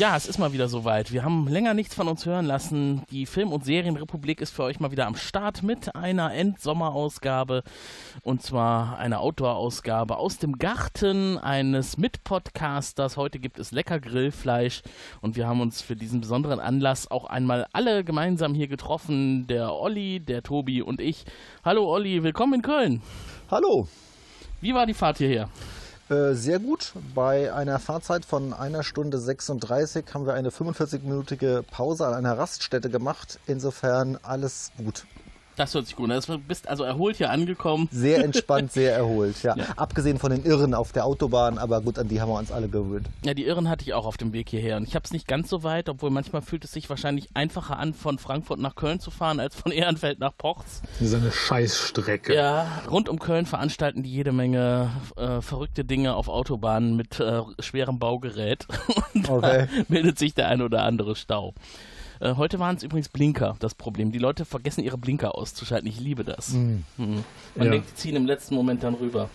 Ja, es ist mal wieder soweit. Wir haben länger nichts von uns hören lassen. Die Film- und Serienrepublik ist für euch mal wieder am Start mit einer Endsommerausgabe. Und zwar eine Outdoor-Ausgabe aus dem Garten eines Mitpodcasters. Heute gibt es lecker Grillfleisch. Und wir haben uns für diesen besonderen Anlass auch einmal alle gemeinsam hier getroffen. Der Olli, der Tobi und ich. Hallo Olli, willkommen in Köln. Hallo. Wie war die Fahrt hierher? Äh, sehr gut. Bei einer Fahrzeit von einer Stunde 36 haben wir eine 45-minütige Pause an einer Raststätte gemacht. Insofern alles gut. Das hört sich gut an. Du bist also erholt hier angekommen. Sehr entspannt, sehr erholt. Ja. Ja. Abgesehen von den Irren auf der Autobahn, aber gut, an die haben wir uns alle gewöhnt. Ja, die Irren hatte ich auch auf dem Weg hierher. Und ich habe es nicht ganz so weit, obwohl manchmal fühlt es sich wahrscheinlich einfacher an, von Frankfurt nach Köln zu fahren, als von Ehrenfeld nach Pochz. Das ist eine Scheißstrecke. Ja, rund um Köln veranstalten die jede Menge äh, verrückte Dinge auf Autobahnen mit äh, schwerem Baugerät. Und Okay. da bildet sich der ein oder andere Stau. Äh, heute waren es übrigens Blinker, das Problem. Die Leute vergessen ihre Blinker auszuschalten. Ich liebe das. Mhm. Man Ja. denkt, die ziehen im letzten Moment dann rüber.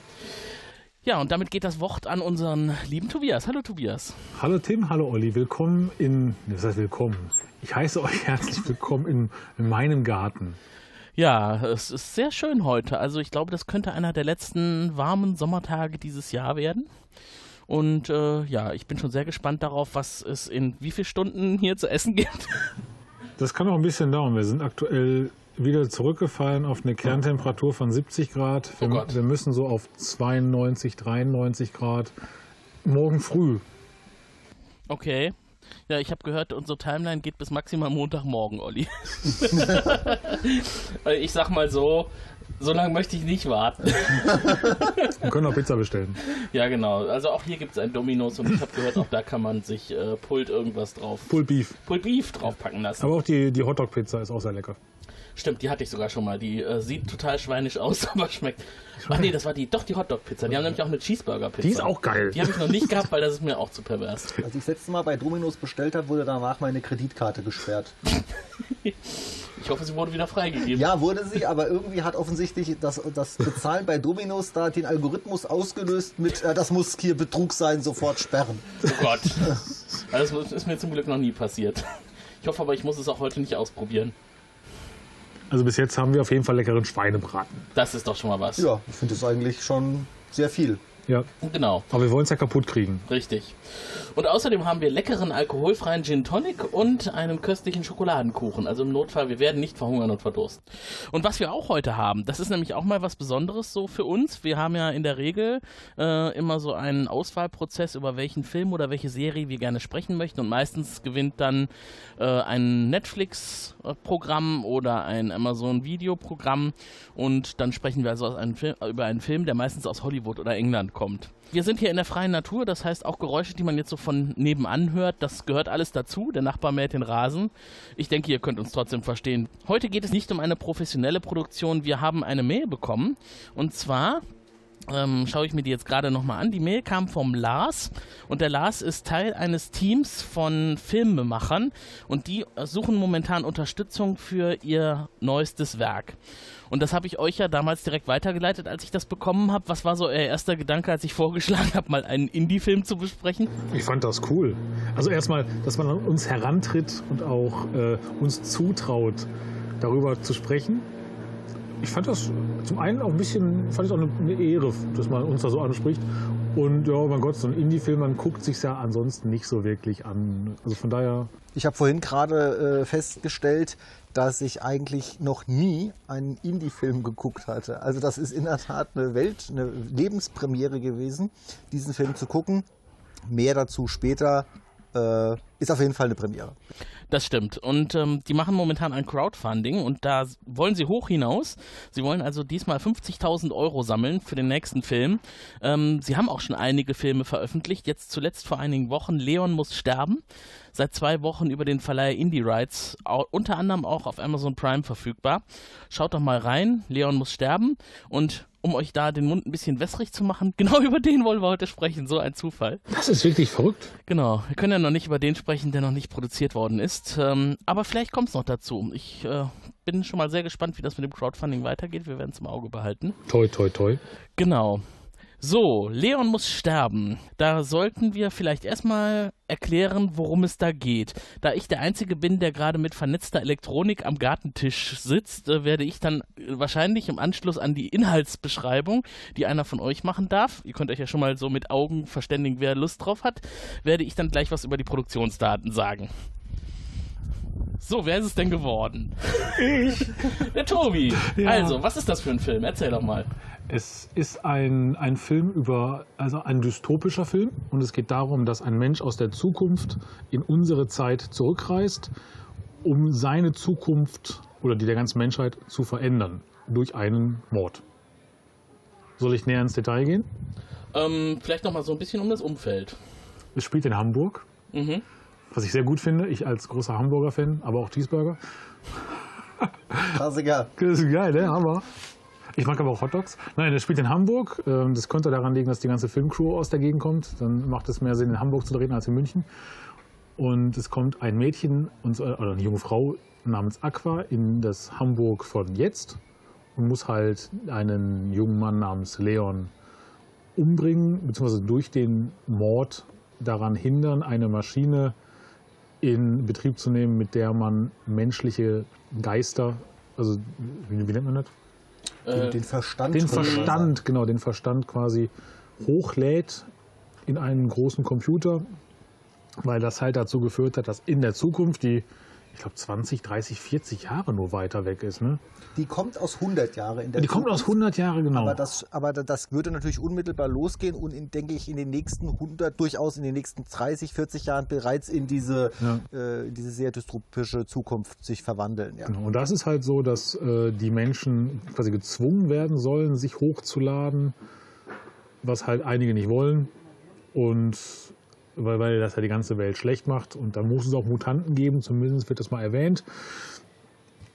Ja, und damit geht das Wort an unseren lieben Tobias. Hallo Tobias. Hallo Tim, hallo Olli, willkommen in, das heißt willkommen. Ich heiße euch herzlich willkommen in, in meinem Garten. Ja, es ist sehr schön heute. Also ich glaube, das könnte einer der letzten warmen Sommertage dieses Jahr werden. Und äh, ja, ich bin schon sehr gespannt darauf, was es in wie vielen Stunden hier zu essen gibt. Das kann noch ein bisschen dauern. Wir sind aktuell wieder zurückgefallen auf eine Kerntemperatur von 70 Grad. Wir, Oh wir müssen so auf 92, 93 Grad morgen früh. Okay. Ja, ich habe gehört, unsere Timeline geht bis maximal Montagmorgen, Olli. Ich sag mal so, so lange möchte ich nicht warten. Wir können auch Pizza bestellen. Ja, genau. Also auch hier gibt es ein Dominos und ich habe gehört, auch da kann man sich äh, Pult irgendwas drauf, Pulled Beef. Pulled Beef draufpacken lassen. Aber auch die, die Hotdog-Pizza ist auch sehr lecker. Stimmt, die hatte ich sogar schon mal. Die äh, sieht total schweinisch aus, aber schmeckt. Ach nee, das war die, doch die Hotdog-Pizza. Die haben nämlich auch eine Cheeseburger-Pizza. Die ist auch geil. Die habe ich noch nicht gehabt, weil das ist mir auch zu pervers. Als ich das letzte Mal bei Dominos bestellt habe, wurde danach meine Kreditkarte gesperrt. Ich hoffe, sie wurde wieder freigegeben. Ja, wurde sie, aber irgendwie hat offensichtlich das, das Bezahlen bei Dominos da den Algorithmus ausgelöst mit, äh, das muss hier Betrug sein, sofort sperren. Oh Gott. Also das ist mir zum Glück noch nie passiert. Ich hoffe aber, ich muss es auch heute nicht ausprobieren. Also bis jetzt haben wir auf jeden Fall leckeren Schweinebraten. Das ist doch schon mal was. Ja, ich finde das eigentlich schon sehr viel. Ja, Genau, aber wir wollen es ja kaputt kriegen. richtig. Und außerdem haben wir leckeren alkoholfreien Gin Tonic und einen köstlichen Schokoladenkuchen. Also im Notfall, wir werden nicht verhungern und verdursten. Und was wir auch heute haben, das ist nämlich auch mal was Besonderes so für uns. Wir haben ja in der Regel äh, immer so einen Auswahlprozess, über welchen Film oder welche Serie wir gerne sprechen möchten. Und meistens gewinnt dann äh, ein Netflix-Programm oder ein Amazon-Videoprogramm. Und dann sprechen wir also einem Film, über einen Film, der meistens aus Hollywood oder England kommt. Wir sind hier in der freien Natur, das heißt auch Geräusche, die man jetzt so von nebenan hört, das gehört alles dazu. Der Nachbar mäht den Rasen. Ich denke, ihr könnt uns trotzdem verstehen. Heute geht es nicht um eine professionelle Produktion. Wir haben eine Mail bekommen. Und zwar ähm, schaue ich mir die jetzt gerade nochmal an. Die Mail kam vom Lars und der Lars ist Teil eines Teams von Filmemachern und die suchen momentan Unterstützung für ihr neuestes Werk. Und das habe ich euch ja damals direkt weitergeleitet, als ich das bekommen habe. Was war so euer erster Gedanke, als ich vorgeschlagen habe, mal einen Indie-Film zu besprechen? Ich fand das cool. Also erstmal, dass man an uns herantritt und auch äh, uns zutraut, darüber zu sprechen. Ich fand das zum einen auch ein bisschen, fand ich auch eine, Ehre, dass man uns da so anspricht. Und ja, mein Gott, so ein Indie-Film, man guckt sich ja ansonsten nicht so wirklich an. Also von daher, Ich habe vorhin gerade äh, festgestellt, dass ich eigentlich noch nie einen Indie-Film geguckt hatte. Also das ist in der Tat eine Welt, eine Lebenspremiere gewesen, diesen Film zu gucken. Mehr dazu später. Äh, ist auf jeden Fall eine Premiere. Das stimmt. Und ähm, die machen momentan ein Crowdfunding und da wollen sie hoch hinaus. Sie wollen also diesmal 50.000 Euro sammeln für den nächsten Film. Ähm, sie haben auch schon einige Filme veröffentlicht. Jetzt zuletzt vor einigen Wochen Leon muss sterben. Seit zwei Wochen über den Verleiher Indie Rights, unter anderem auch auf Amazon Prime verfügbar. Schaut doch mal rein. Leon muss sterben. Und um euch da den Mund ein bisschen wässrig zu machen. Genau über den wollen wir heute sprechen, so ein Zufall. Das ist wirklich verrückt. Genau, wir können ja noch nicht über den sprechen, der noch nicht produziert worden ist. Ähm, aber vielleicht kommt es noch dazu. Ich äh, bin schon mal sehr gespannt, wie das mit dem Crowdfunding weitergeht. Wir werden es im Auge behalten. Toi, toi, toi. Genau. So, Leon muss sterben. Da sollten wir vielleicht erstmal erklären, worum es da geht. Da ich der Einzige bin, der gerade mit vernetzter Elektronik am Gartentisch sitzt, äh, werde ich dann wahrscheinlich im Anschluss an die Inhaltsbeschreibung, die einer von euch machen darf, ihr könnt euch ja schon mal so mit Augen verständigen, wer Lust drauf hat, werde ich dann gleich was über die Produktionsdaten sagen. So, wer ist es denn geworden? Ich. Der Tobi. Ja. Also, was ist das für ein Film? Erzähl doch mal. Es ist ein, ein Film über, also ein dystopischer Film und es geht darum, dass ein Mensch aus der Zukunft in unsere Zeit zurückreist, um seine Zukunft oder die der ganzen Menschheit zu verändern durch einen Mord. Soll ich näher ins Detail gehen? Ähm, vielleicht noch mal so ein bisschen um das Umfeld. Es spielt in Hamburg, Mhm. Was ich sehr gut finde. Ich als großer Hamburger-Fan, aber auch Cheeseburger. Klassiker. Das ist geil, ne? Hammer. Ich mag aber auch Hotdogs. Nein, das spielt in Hamburg. Ähm, Das könnte daran liegen, dass die ganze Filmcrew aus der Gegend kommt. Dann macht es mehr Sinn, in Hamburg zu drehen als in München. Und es kommt ein Mädchen, und, oder eine junge Frau namens Aqua in das Hamburg von jetzt und muss halt einen jungen Mann namens Leon umbringen, beziehungsweise durch den Mord daran hindern, eine Maschine in Betrieb zu nehmen, mit der man menschliche Geister, also wie, wie nennt man das? Äh, Den Verstand. Den Verstand, genau, den Verstand quasi hochlädt in einen großen Computer, weil das halt dazu geführt hat, dass in der Zukunft, die, ich glaube, 20, 30, 40 Jahre nur weiter weg ist, ne? Die kommt aus 100 Jahre in der Die kommt aus Zukunft. 100 Jahre, genau. Aber das, aber da- das würde natürlich unmittelbar losgehen und in, denke ich, in den nächsten 100, durchaus in den nächsten 30, 40 Jahren bereits in diese, äh, in diese sehr dystopische Zukunft sich verwandeln. Ja. Genau, Und das ist halt so, dass äh, die Menschen quasi gezwungen werden sollen, sich hochzuladen, was halt einige nicht wollen. Und weil, weil das ja die ganze Welt schlecht macht. Und da muss es auch Mutanten geben, zumindest wird das mal erwähnt.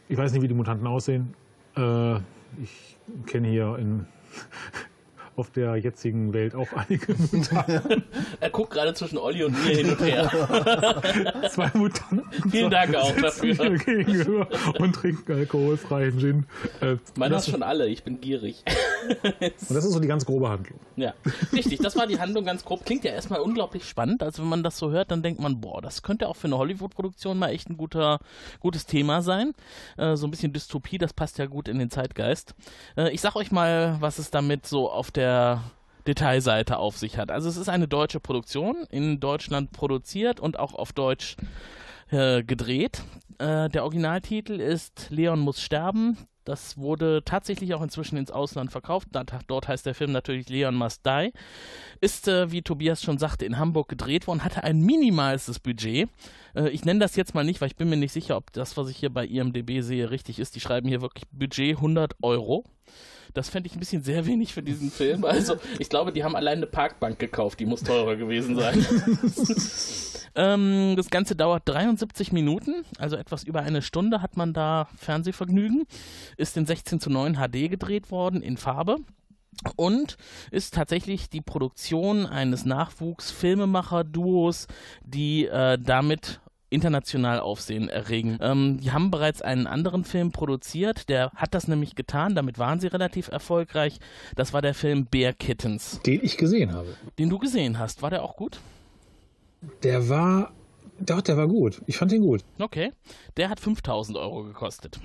Ich weiß nicht, wie die Mutanten aussehen. Äh, ich kenne hier in, auf der jetzigen Welt auch einige Mutanten. er guckt gerade zwischen Olli und mir hin und her. Zwei Mutanten. Vielen Dank auch dafür. gegenüber und trinken alkoholfreien Gin. Äh, Meiner das hast schon alle, ich bin gierig. Und das ist so die ganz grobe Handlung. Ja, richtig, das war die Handlung ganz grob. Klingt ja erstmal unglaublich spannend. Also wenn man das so hört, dann denkt man, boah, das könnte auch für eine Hollywood-Produktion mal echt ein guter, gutes Thema sein. Äh, so ein bisschen Dystopie, das passt ja gut in den Zeitgeist. Äh, ich sag euch mal, was es damit so auf der Detailseite auf sich hat. Also es ist eine deutsche Produktion, in Deutschland produziert und auch auf Deutsch äh, gedreht. Äh, der Originaltitel ist Leon muss sterben. Das wurde tatsächlich auch inzwischen ins Ausland verkauft. Dort heißt der Film natürlich Leon Must Die. Ist, äh, wie Tobias schon sagte, in Hamburg gedreht worden, hatte ein minimalstes Budget. Äh, ich nenne das jetzt mal nicht, weil ich bin mir nicht sicher, ob das, was ich hier bei IMDB sehe, richtig ist. Die schreiben hier wirklich Budget 100 Euro. Das fände ich ein bisschen sehr wenig für diesen Film. Also, ich glaube, die haben allein eine Parkbank gekauft, die muss teurer gewesen sein. ähm, das Ganze dauert 73 Minuten, also etwas über eine Stunde hat man da Fernsehvergnügen. Ist in 16 zu 9 HD gedreht worden, in Farbe. Und ist tatsächlich die Produktion eines Nachwuchs-Filmemacher-Duos, die äh, damit international Aufsehen erregen. Ähm, die haben bereits einen anderen Film produziert, der hat das nämlich getan, damit waren sie relativ erfolgreich. Das war der Film Bear Kittens, Den ich gesehen habe. den du gesehen hast. War der auch gut? Der war. Doch, der war gut. Ich fand den gut. Okay. Der hat 5000 Euro gekostet.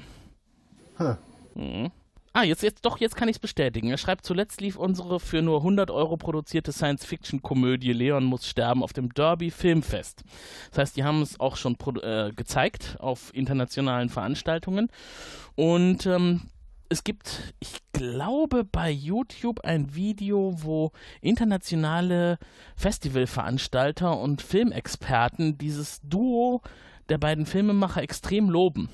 Huh. Mhm. Ah, jetzt, jetzt, doch, jetzt kann ich es bestätigen. Er schreibt, zuletzt lief unsere für nur 100 Euro produzierte Science-Fiction-Komödie Leon muss sterben auf dem Derby Filmfest. Das heißt, die haben es auch schon äh, gezeigt auf internationalen Veranstaltungen. Und ähm, es gibt, ich glaube, bei YouTube ein Video, wo internationale Festivalveranstalter und Filmexperten dieses Duo der beiden Filmemacher extrem loben.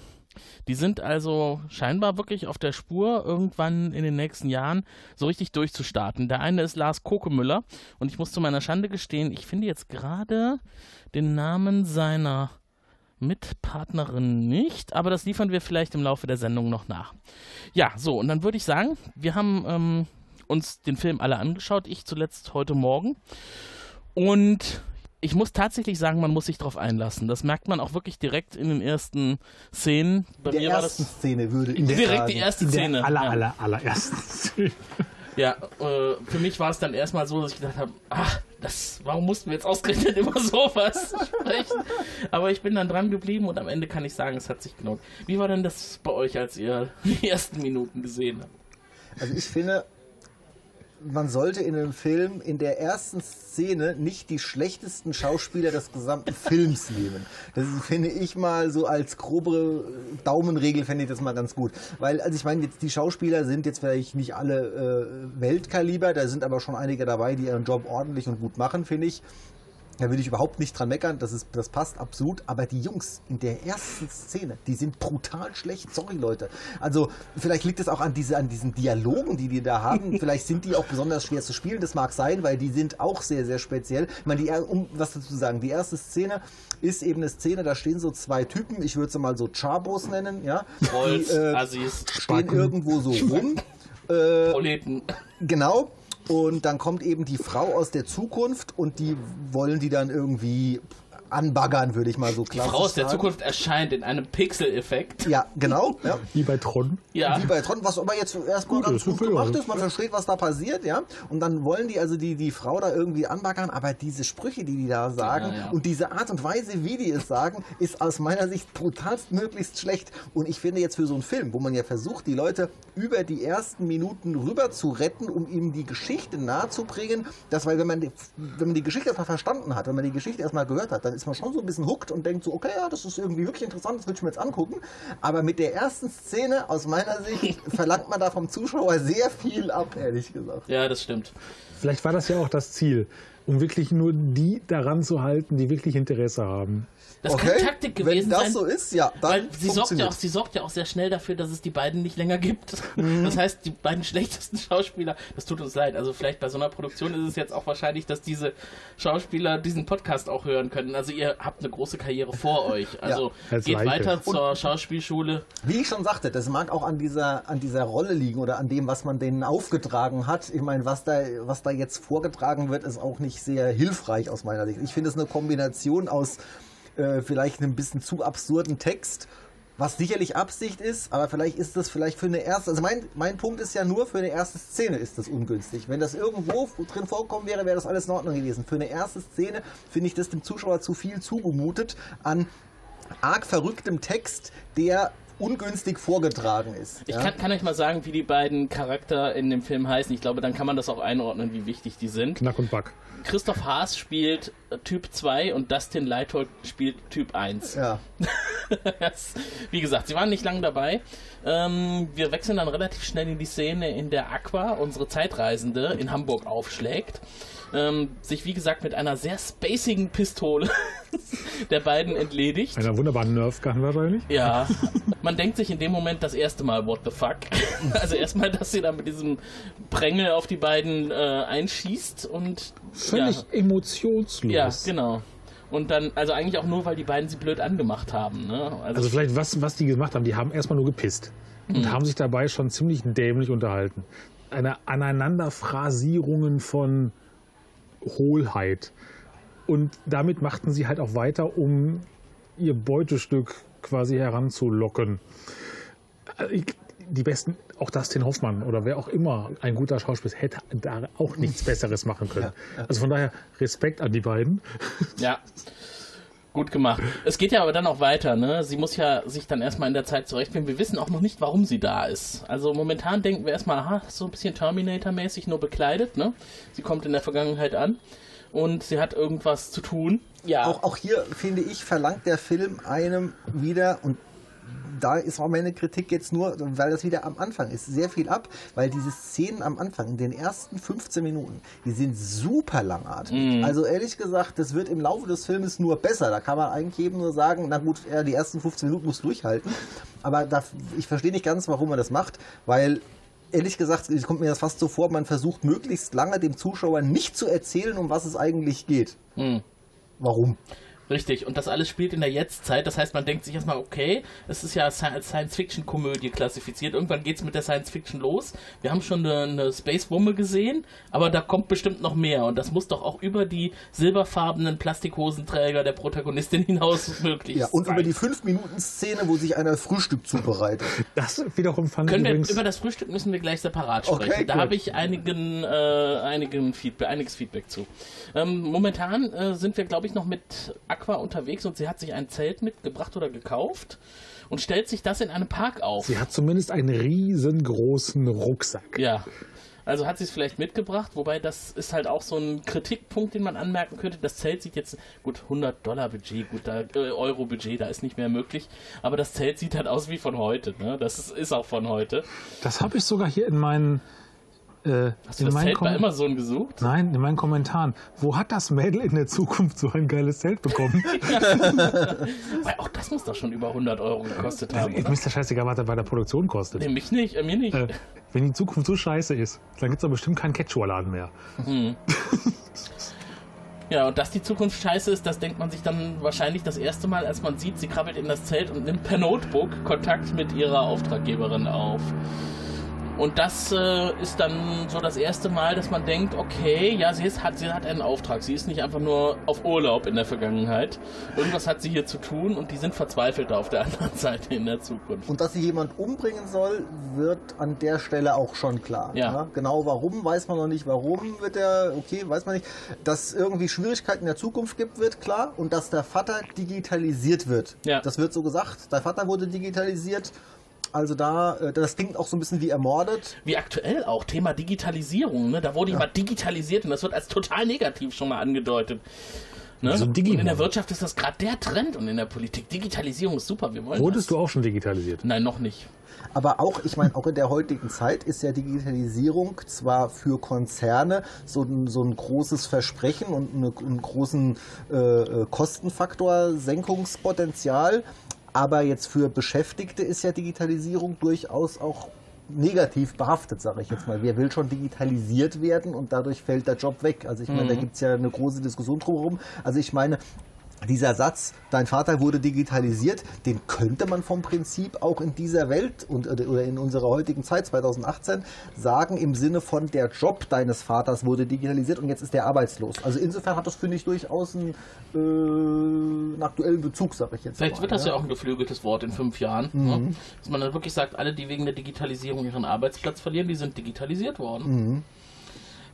Die sind also scheinbar wirklich auf der Spur, irgendwann in den nächsten Jahren so richtig durchzustarten. Der eine ist Lars Kokemüller und ich muss zu meiner Schande gestehen, ich finde jetzt gerade den Namen seiner Mitpartnerin nicht, aber das liefern wir vielleicht im Laufe der Sendung noch nach. Ja, so, und dann würde ich sagen, wir haben ähm, uns den Film alle angeschaut, ich zuletzt heute Morgen. Und ich muss tatsächlich sagen, man muss sich darauf einlassen. Das merkt man auch wirklich direkt in den ersten Szenen. Bei der mir war das Szene würde ich direkt sagen. die erste In Szene. der aller, ja. aller, allerersten Szene. Ja, äh, für mich war es dann erstmal so, dass ich gedacht habe, ach, das, warum mussten wir jetzt ausgerechnet immer sowas sprechen? Aber ich bin dann dran geblieben und am Ende kann ich sagen, es hat sich gelohnt. Wie war denn das bei euch, als ihr die ersten Minuten gesehen habt? Also ich finde, man sollte in einem Film in der ersten Szene nicht die schlechtesten Schauspieler des gesamten Films nehmen. Das finde ich mal so als grobe Daumenregel fände ich das mal ganz gut. Weil, also ich meine, jetzt die Schauspieler sind jetzt vielleicht nicht alle äh, Weltkaliber, da sind aber schon einige dabei, die ihren Job ordentlich und gut machen, finde ich. Da will ich überhaupt nicht dran meckern, das, ist, das passt absolut. Aber die Jungs in der ersten Szene, die sind brutal schlecht. Sorry, Leute. Also, vielleicht liegt es auch an, diese, an diesen Dialogen, die die da haben. vielleicht sind die auch besonders schwer zu spielen. Das mag sein, weil die sind auch sehr, sehr speziell. Ich meine, die, um was dazu zu sagen, die erste Szene ist eben eine Szene, da stehen so zwei Typen, ich würde sie mal so Chabos nennen, ja. Trolls, die, äh, Assis, stehen irgendwo so rum. Proleten. Genau. Und dann kommt eben die Frau aus der Zukunft und die wollen die dann irgendwie anbaggern, würde ich mal so Die klassisch Frau aus der sagen. Zukunft erscheint in einem Pixel-Effekt. Ja, genau. Ja. Wie bei Tron. Ja. Wie bei Tron, was aber jetzt erstmal Gut ganz ist, gut gemacht also. ist, man versteht, was da passiert, ja. Und dann wollen die also die, die Frau da irgendwie anbaggern, aber diese Sprüche, die die da sagen Ja, ja. und diese Art und Weise, wie die es sagen, ist aus meiner Sicht brutalst möglichst schlecht. Und ich finde jetzt für so einen Film, wo man ja versucht, die Leute über die ersten Minuten rüber zu retten, um ihnen die Geschichte nahezubringen, dass, weil wenn man, die, wenn man die Geschichte erstmal verstanden hat, wenn man die Geschichte erstmal gehört hat, dann ist man schon so ein bisschen hooked und denkt so, okay, ja, das ist irgendwie wirklich interessant, das will ich mir jetzt angucken. Aber mit der ersten Szene, aus meiner Sicht, verlangt man da vom Zuschauer sehr viel ab, ehrlich gesagt. Ja, das stimmt. Vielleicht war das ja auch das Ziel, um wirklich nur die daran zu halten, die wirklich Interesse haben. Das okay, kann Taktik gewesen wenn das sein. so ist, ja, dann sie sorgt, ja auch, sie sorgt ja auch sehr schnell dafür, dass es die beiden nicht länger gibt. Mhm. Das heißt, die beiden schlechtesten Schauspieler, das tut uns leid. Also vielleicht bei so einer Produktion ist es jetzt auch wahrscheinlich, dass diese Schauspieler diesen Podcast auch hören können. Also ihr habt eine große Karriere vor euch. Also Als geht Leiche. weiter zur Schauspielschule. Wie ich schon sagte, das mag auch an dieser, an dieser Rolle liegen oder an dem, was man denen aufgetragen hat. Ich meine, was da, was da jetzt vorgetragen wird, ist auch nicht sehr hilfreich aus meiner Sicht. Ich finde es eine Kombination aus äh, vielleicht einem bisschen zu absurden Text, was sicherlich Absicht ist, aber vielleicht ist das vielleicht für eine erste, also mein, mein Punkt ist ja nur, für eine erste Szene ist das ungünstig. Wenn das irgendwo drin vorkommen wäre, wäre das alles in Ordnung gewesen. Für eine erste Szene finde ich das dem Zuschauer zu viel zugemutet an arg verrücktem Text, der ungünstig vorgetragen ist. Ich ja? kann, kann euch mal sagen, wie die beiden Charakter in dem Film heißen. Ich glaube, dann kann man das auch einordnen, wie wichtig die sind. Knack und Back. Christoph Haas spielt Typ 2 und Dustin Leithold spielt Typ 1. ja. Das- Wie gesagt, sie waren nicht lange dabei. Ähm, wir wechseln dann relativ schnell in die Szene, in der Aqua, unsere Zeitreisende, in Hamburg aufschlägt. Ähm, sich, wie gesagt, mit einer sehr spacigen Pistole der beiden entledigt. Einer wunderbaren Nerf-Gun wahrscheinlich. Ja, man denkt sich in dem Moment das erste Mal, what the fuck? Also erstmal, dass sie da mit diesem Prängel auf die beiden äh, einschießt und Völlig ja, emotionslos. ja, genau. Und dann, also eigentlich auch nur, weil die beiden sie blöd angemacht haben. Ne? Also vielleicht, was, was die gemacht haben, die haben erstmal nur gepisst. Und haben sich dabei schon ziemlich dämlich unterhalten. Eine Aneinanderphrasierungen von Hohlheit. Und damit machten sie halt auch weiter, um ihr Beutestück quasi heranzulocken. Ich- Die besten, auch Dustin Hoffmann oder wer auch immer ein guter Schauspieler hätte da auch nichts Besseres machen können. Also von daher Respekt an die beiden. Ja. Gut gemacht. Es geht ja aber dann auch weiter, ne? Sie muss ja sich dann erstmal in der Zeit zurechtfinden. Wir wissen auch noch nicht, warum sie da ist. Also momentan denken wir erstmal, aha, so ein bisschen Terminator-mäßig nur bekleidet, ne? Sie kommt in der Vergangenheit an und sie hat irgendwas zu tun. Ja. Auch, auch hier, finde ich, verlangt der Film einem wieder, und da ist auch meine Kritik jetzt nur, weil das wieder am Anfang ist, sehr viel ab, weil diese Szenen am Anfang, in den ersten 15 Minuten, die sind super langatmig. Also ehrlich gesagt, das wird im Laufe des Filmes nur besser. Da kann man eigentlich eben nur sagen, na gut, ja, die ersten 15 Minuten muss durchhalten. Aber da, ich verstehe nicht ganz, warum man das macht, weil ehrlich gesagt, es kommt mir das fast so vor, man versucht möglichst lange dem Zuschauer nicht zu erzählen, um was es eigentlich geht. Warum? Richtig, und das alles spielt in der Jetztzeit. Das heißt, man denkt sich erstmal, okay, es ist ja als Science-Fiction-Komödie klassifiziert. Irgendwann geht es mit der Science-Fiction los. Wir haben schon eine, eine Space-Wumme gesehen, aber da kommt bestimmt noch mehr. Und das muss doch auch über die silberfarbenen Plastikhosenträger der Protagonistin hinaus möglich Ja, und sein. über die 5-Minuten-Szene, wo sich einer Frühstück zubereitet. Das wiederum fand Können ich wir, übrigens. über das Frühstück müssen wir gleich separat Okay, sprechen. da gut. habe ich einigen, äh, einigen Feedback, einiges Feedback zu. Ähm, momentan äh, sind wir, glaube ich, noch mit Aqua unterwegs und sie hat sich ein Zelt mitgebracht oder gekauft und stellt sich das in einem Park auf. Sie hat zumindest einen riesengroßen Rucksack. Ja. Also hat sie es vielleicht mitgebracht, wobei das ist halt auch so ein Kritikpunkt, den man anmerken könnte. Das Zelt sieht jetzt, gut, 100 Dollar Budget, gut, da, äh, Euro Budget, da ist nicht mehr möglich. Aber das Zelt sieht halt aus wie von heute, ne? Das ist, ist auch von heute. Das habe ich sogar hier in meinen. Äh, Hast du in das meinen Zelt bei Kom- Amazon gesucht? Nein, in meinen Kommentaren. Wo hat das Mädel in der Zukunft so ein geiles Zelt bekommen? Weil auch das muss doch schon über 100 Euro gekostet haben. Mir Oder? ist ja scheißegal, was das bei der Produktion kostet. Nee, mich nicht, äh, mir nicht. Äh, wenn die Zukunft so scheiße ist, dann gibt es doch bestimmt keinen Quechua-Laden mehr. Ja, und dass die Zukunft scheiße ist, das denkt man sich dann wahrscheinlich das erste Mal, als man sieht, sie krabbelt in das Zelt und nimmt per Notebook Kontakt mit ihrer Auftraggeberin auf. Und das äh, ist dann so das erste Mal, dass man denkt, okay, ja, sie, ist, hat, sie hat einen Auftrag. Sie ist nicht einfach nur auf Urlaub in der Vergangenheit. Irgendwas hat sie hier zu tun und die sind verzweifelt auf der anderen Seite in der Zukunft. Und dass sie jemand umbringen soll, wird an der Stelle auch schon klar. Ja. Genau warum, weiß man noch nicht. Warum wird er, okay, weiß man nicht. Dass irgendwie Schwierigkeiten in der Zukunft gibt, wird klar. Und dass der Vater digitalisiert wird. Ja. Das wird so gesagt. Der Vater wurde digitalisiert. Also da, äh, das klingt auch so ein bisschen wie ermordet. Wie aktuell auch, Thema Digitalisierung, ne? Da wurde jemand digitalisiert und das wird als total negativ schon mal angedeutet. Ne? So ein und in der Wirtschaft ist das gerade der Trend und in der Politik. Digitalisierung ist super, wir wollen Wurdest das. du auch schon digitalisiert? Nein, noch nicht. Aber auch, ich meine, auch in der heutigen Zeit ist ja Digitalisierung zwar für Konzerne so ein, so ein großes Versprechen und eine, einen großen äh, äh, Kostenfaktor, Senkungspotenzial, aber jetzt für Beschäftigte ist ja Digitalisierung durchaus auch negativ behaftet, sage ich jetzt mal. Wer will schon digitalisiert werden und dadurch fällt der Job weg? Also ich meine, da gibt es ja eine große Diskussion drumherum. Also ich meine, dieser Satz, dein Vater wurde digitalisiert, den könnte man vom Prinzip auch in dieser Welt und, oder in unserer heutigen Zeit 2018 sagen im Sinne von der Job deines Vaters wurde digitalisiert und jetzt ist der arbeitslos. Also insofern hat das finde ich durchaus einen, äh, einen aktuellen Bezug, sage ich jetzt Vielleicht mal. wird das ja auch ein geflügeltes Wort in fünf Jahren. Ne? Dass man dann wirklich sagt, alle, die wegen der Digitalisierung ihren Arbeitsplatz verlieren, die sind digitalisiert worden.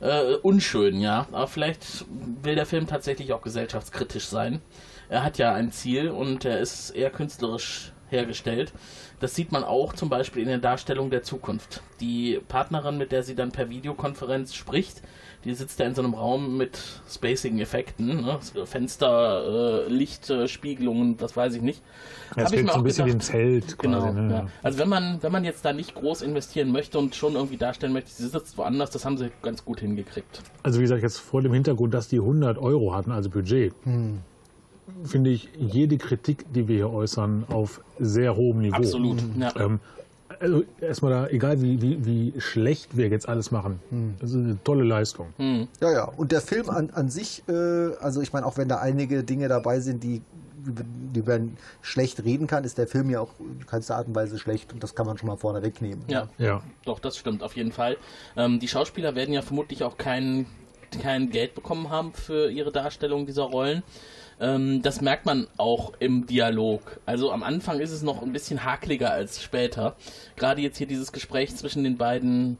Äh, unschön, ja. Aber vielleicht will der Film tatsächlich auch gesellschaftskritisch sein. Er hat ja ein Ziel und er ist eher künstlerisch hergestellt. Das sieht man auch zum Beispiel in der Darstellung der Zukunft. Die Partnerin, mit der sie dann per Videokonferenz spricht, die sitzt da in so einem Raum mit spacigen Effekten, ne? Fenster, äh, Licht, äh, Spiegelungen, das weiß ich nicht. Ja, ich wirkt mir so ein bisschen wie ein gedacht. Zelt quasi. Genau. ne? Ja. Also wenn man, wenn man jetzt da nicht groß investieren möchte und schon irgendwie darstellen möchte, sie sitzt woanders, das haben sie ganz gut hingekriegt. Also wie gesagt, jetzt vor dem Hintergrund, dass die 100 Euro hatten als Budget, finde ich jede Kritik, die wir hier äußern, auf sehr hohem Niveau. Absolut. Ja. Ähm, also erstmal da, egal wie, wie, wie schlecht wir jetzt alles machen, das ist eine tolle Leistung. Ja, ja. Und der Film an, an sich, äh, also ich meine, auch wenn da einige Dinge dabei sind, die, die man schlecht reden kann, ist der Film ja auch in keinster Art und Weise schlecht und das kann man schon mal vorne wegnehmen. ja. Ja. Doch, das stimmt auf jeden Fall. Ähm, die Schauspieler werden ja vermutlich auch kein, kein Geld bekommen haben für ihre Darstellung dieser Rollen. Ähm, das merkt man auch im Dialog. Also am Anfang ist es noch ein bisschen hakliger als später. Gerade jetzt hier dieses Gespräch zwischen den beiden,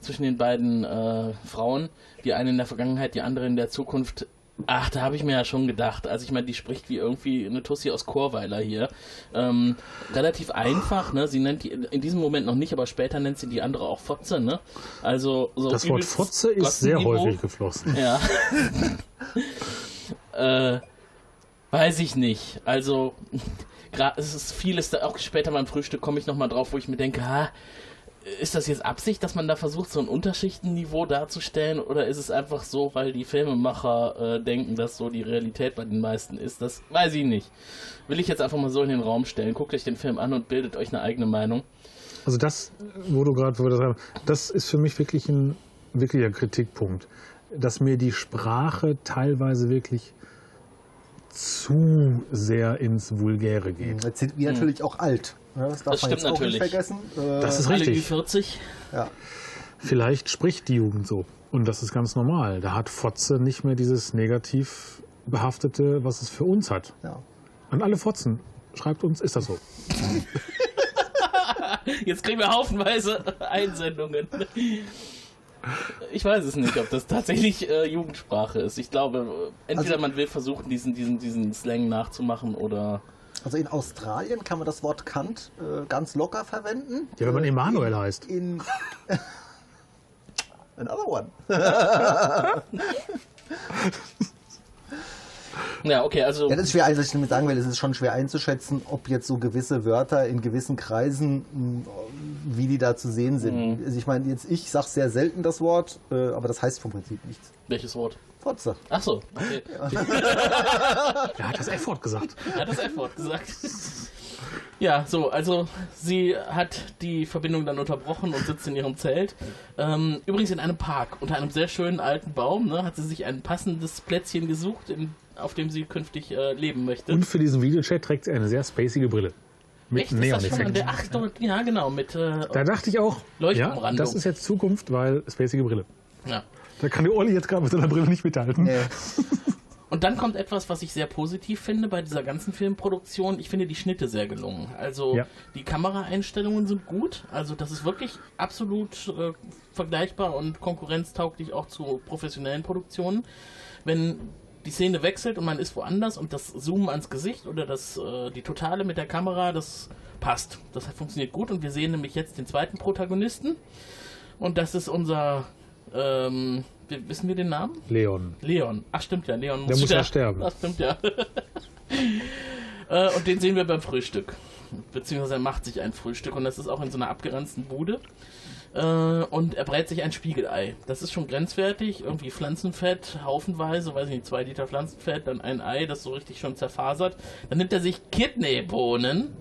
zwischen den beiden äh, Frauen, die eine in der Vergangenheit, die andere in der Zukunft. Ach, da habe ich mir ja schon gedacht. Also ich meine, die spricht wie irgendwie eine Tussi aus Chorweiler hier. Ähm, relativ einfach, ne? Sie nennt die in diesem Moment noch nicht, aber später nennt sie die andere auch Fotze, ne? Also so Das Wort Fotze ist sehr häufig geflossen. Ja. äh, weiß ich nicht. Also, es ist vieles, auch später beim Frühstück komme ich nochmal drauf, wo ich mir denke, ha, ist das jetzt Absicht, dass man da versucht, so ein Unterschichtenniveau darzustellen? Oder ist es einfach so, weil die Filmemacher äh, denken, dass so die Realität bei den meisten ist? Das weiß ich nicht. Will ich jetzt einfach mal so in den Raum stellen. Guckt euch den Film an und bildet euch eine eigene Meinung. Also das, wo du gerade, wo wir das haben, das ist für mich wirklich ein wirklicher Kritikpunkt, dass mir die Sprache teilweise wirklich zu sehr ins Vulgäre geht. Jetzt sind wir natürlich auch alt. Das darf Das man stimmt jetzt auch natürlich. nicht vergessen. Äh, Das ist Alle richtig. Ü40. ja. Vielleicht spricht die Jugend so. Und das ist ganz normal. Da hat Fotze nicht mehr dieses negativ behaftete, was es für uns hat. Ja. An alle Fotzen, schreibt uns, ist das so? Jetzt kriegen wir haufenweise Einsendungen. Ich weiß es nicht, ob das tatsächlich äh, Jugendsprache ist. Ich glaube, entweder Also- man will versuchen, diesen, diesen, diesen Slang nachzumachen oder. Also in Australien kann man das Wort Kant äh, ganz locker verwenden. Ja, wenn man Emanuel heißt. In Another one. Ja, okay, also. Ja, das ist schwer, also ich damit sagen will, es ist schon schwer einzuschätzen, ob jetzt so gewisse Wörter in gewissen Kreisen, mh, wie die da zu sehen sind. Also ich meine, jetzt ich sage sehr selten das Wort, äh, aber das heißt vom Prinzip nichts. welches Wort? Fotze. Ach so, okay. Er hat das F-Wort gesagt. Er hat das F-Wort gesagt. Ja, so, also sie hat die Verbindung dann unterbrochen und sitzt in ihrem Zelt. Ähm, übrigens in einem Park, unter einem sehr schönen alten Baum, ne, hat sie sich ein passendes Plätzchen gesucht, in, auf dem sie künftig äh, leben möchte. Und für diesen Videochat trägt sie eine sehr spacige Brille. Mit Echt? Ist das schon der, ach, ja, genau, mit, äh, Da dachte ich auch, ja, das ist jetzt Zukunft, weil spacige Brille. ja. Da kann der Olli jetzt gerade mit seiner Brille nicht mithalten. Nee. Und dann kommt etwas, was ich sehr positiv finde bei dieser ganzen Filmproduktion. Ich finde die Schnitte sehr gelungen. Also Ja. die Kameraeinstellungen sind gut. Also das ist wirklich absolut äh, vergleichbar und konkurrenztauglich auch zu professionellen Produktionen. Wenn die Szene wechselt und man ist woanders und das Zoomen ans Gesicht oder das, äh, die Totale mit der Kamera, das passt. Das funktioniert gut und wir sehen nämlich jetzt den zweiten Protagonisten. Und das ist unser, ähm, wissen wir den Namen? Leon. Leon. Ach, stimmt ja, Leon muss, Der muss ja sterben. Das stimmt ja. äh, und den sehen wir beim Frühstück. Beziehungsweise er macht sich ein Frühstück und das ist auch in so einer abgeranzten Bude. Äh, und er brät sich ein Spiegelei. Das ist schon grenzwertig. Irgendwie Pflanzenfett, haufenweise, weiß ich nicht, zwei Liter Pflanzenfett, dann ein Ei, das so richtig schon zerfasert. Dann nimmt er sich Kidneybohnen.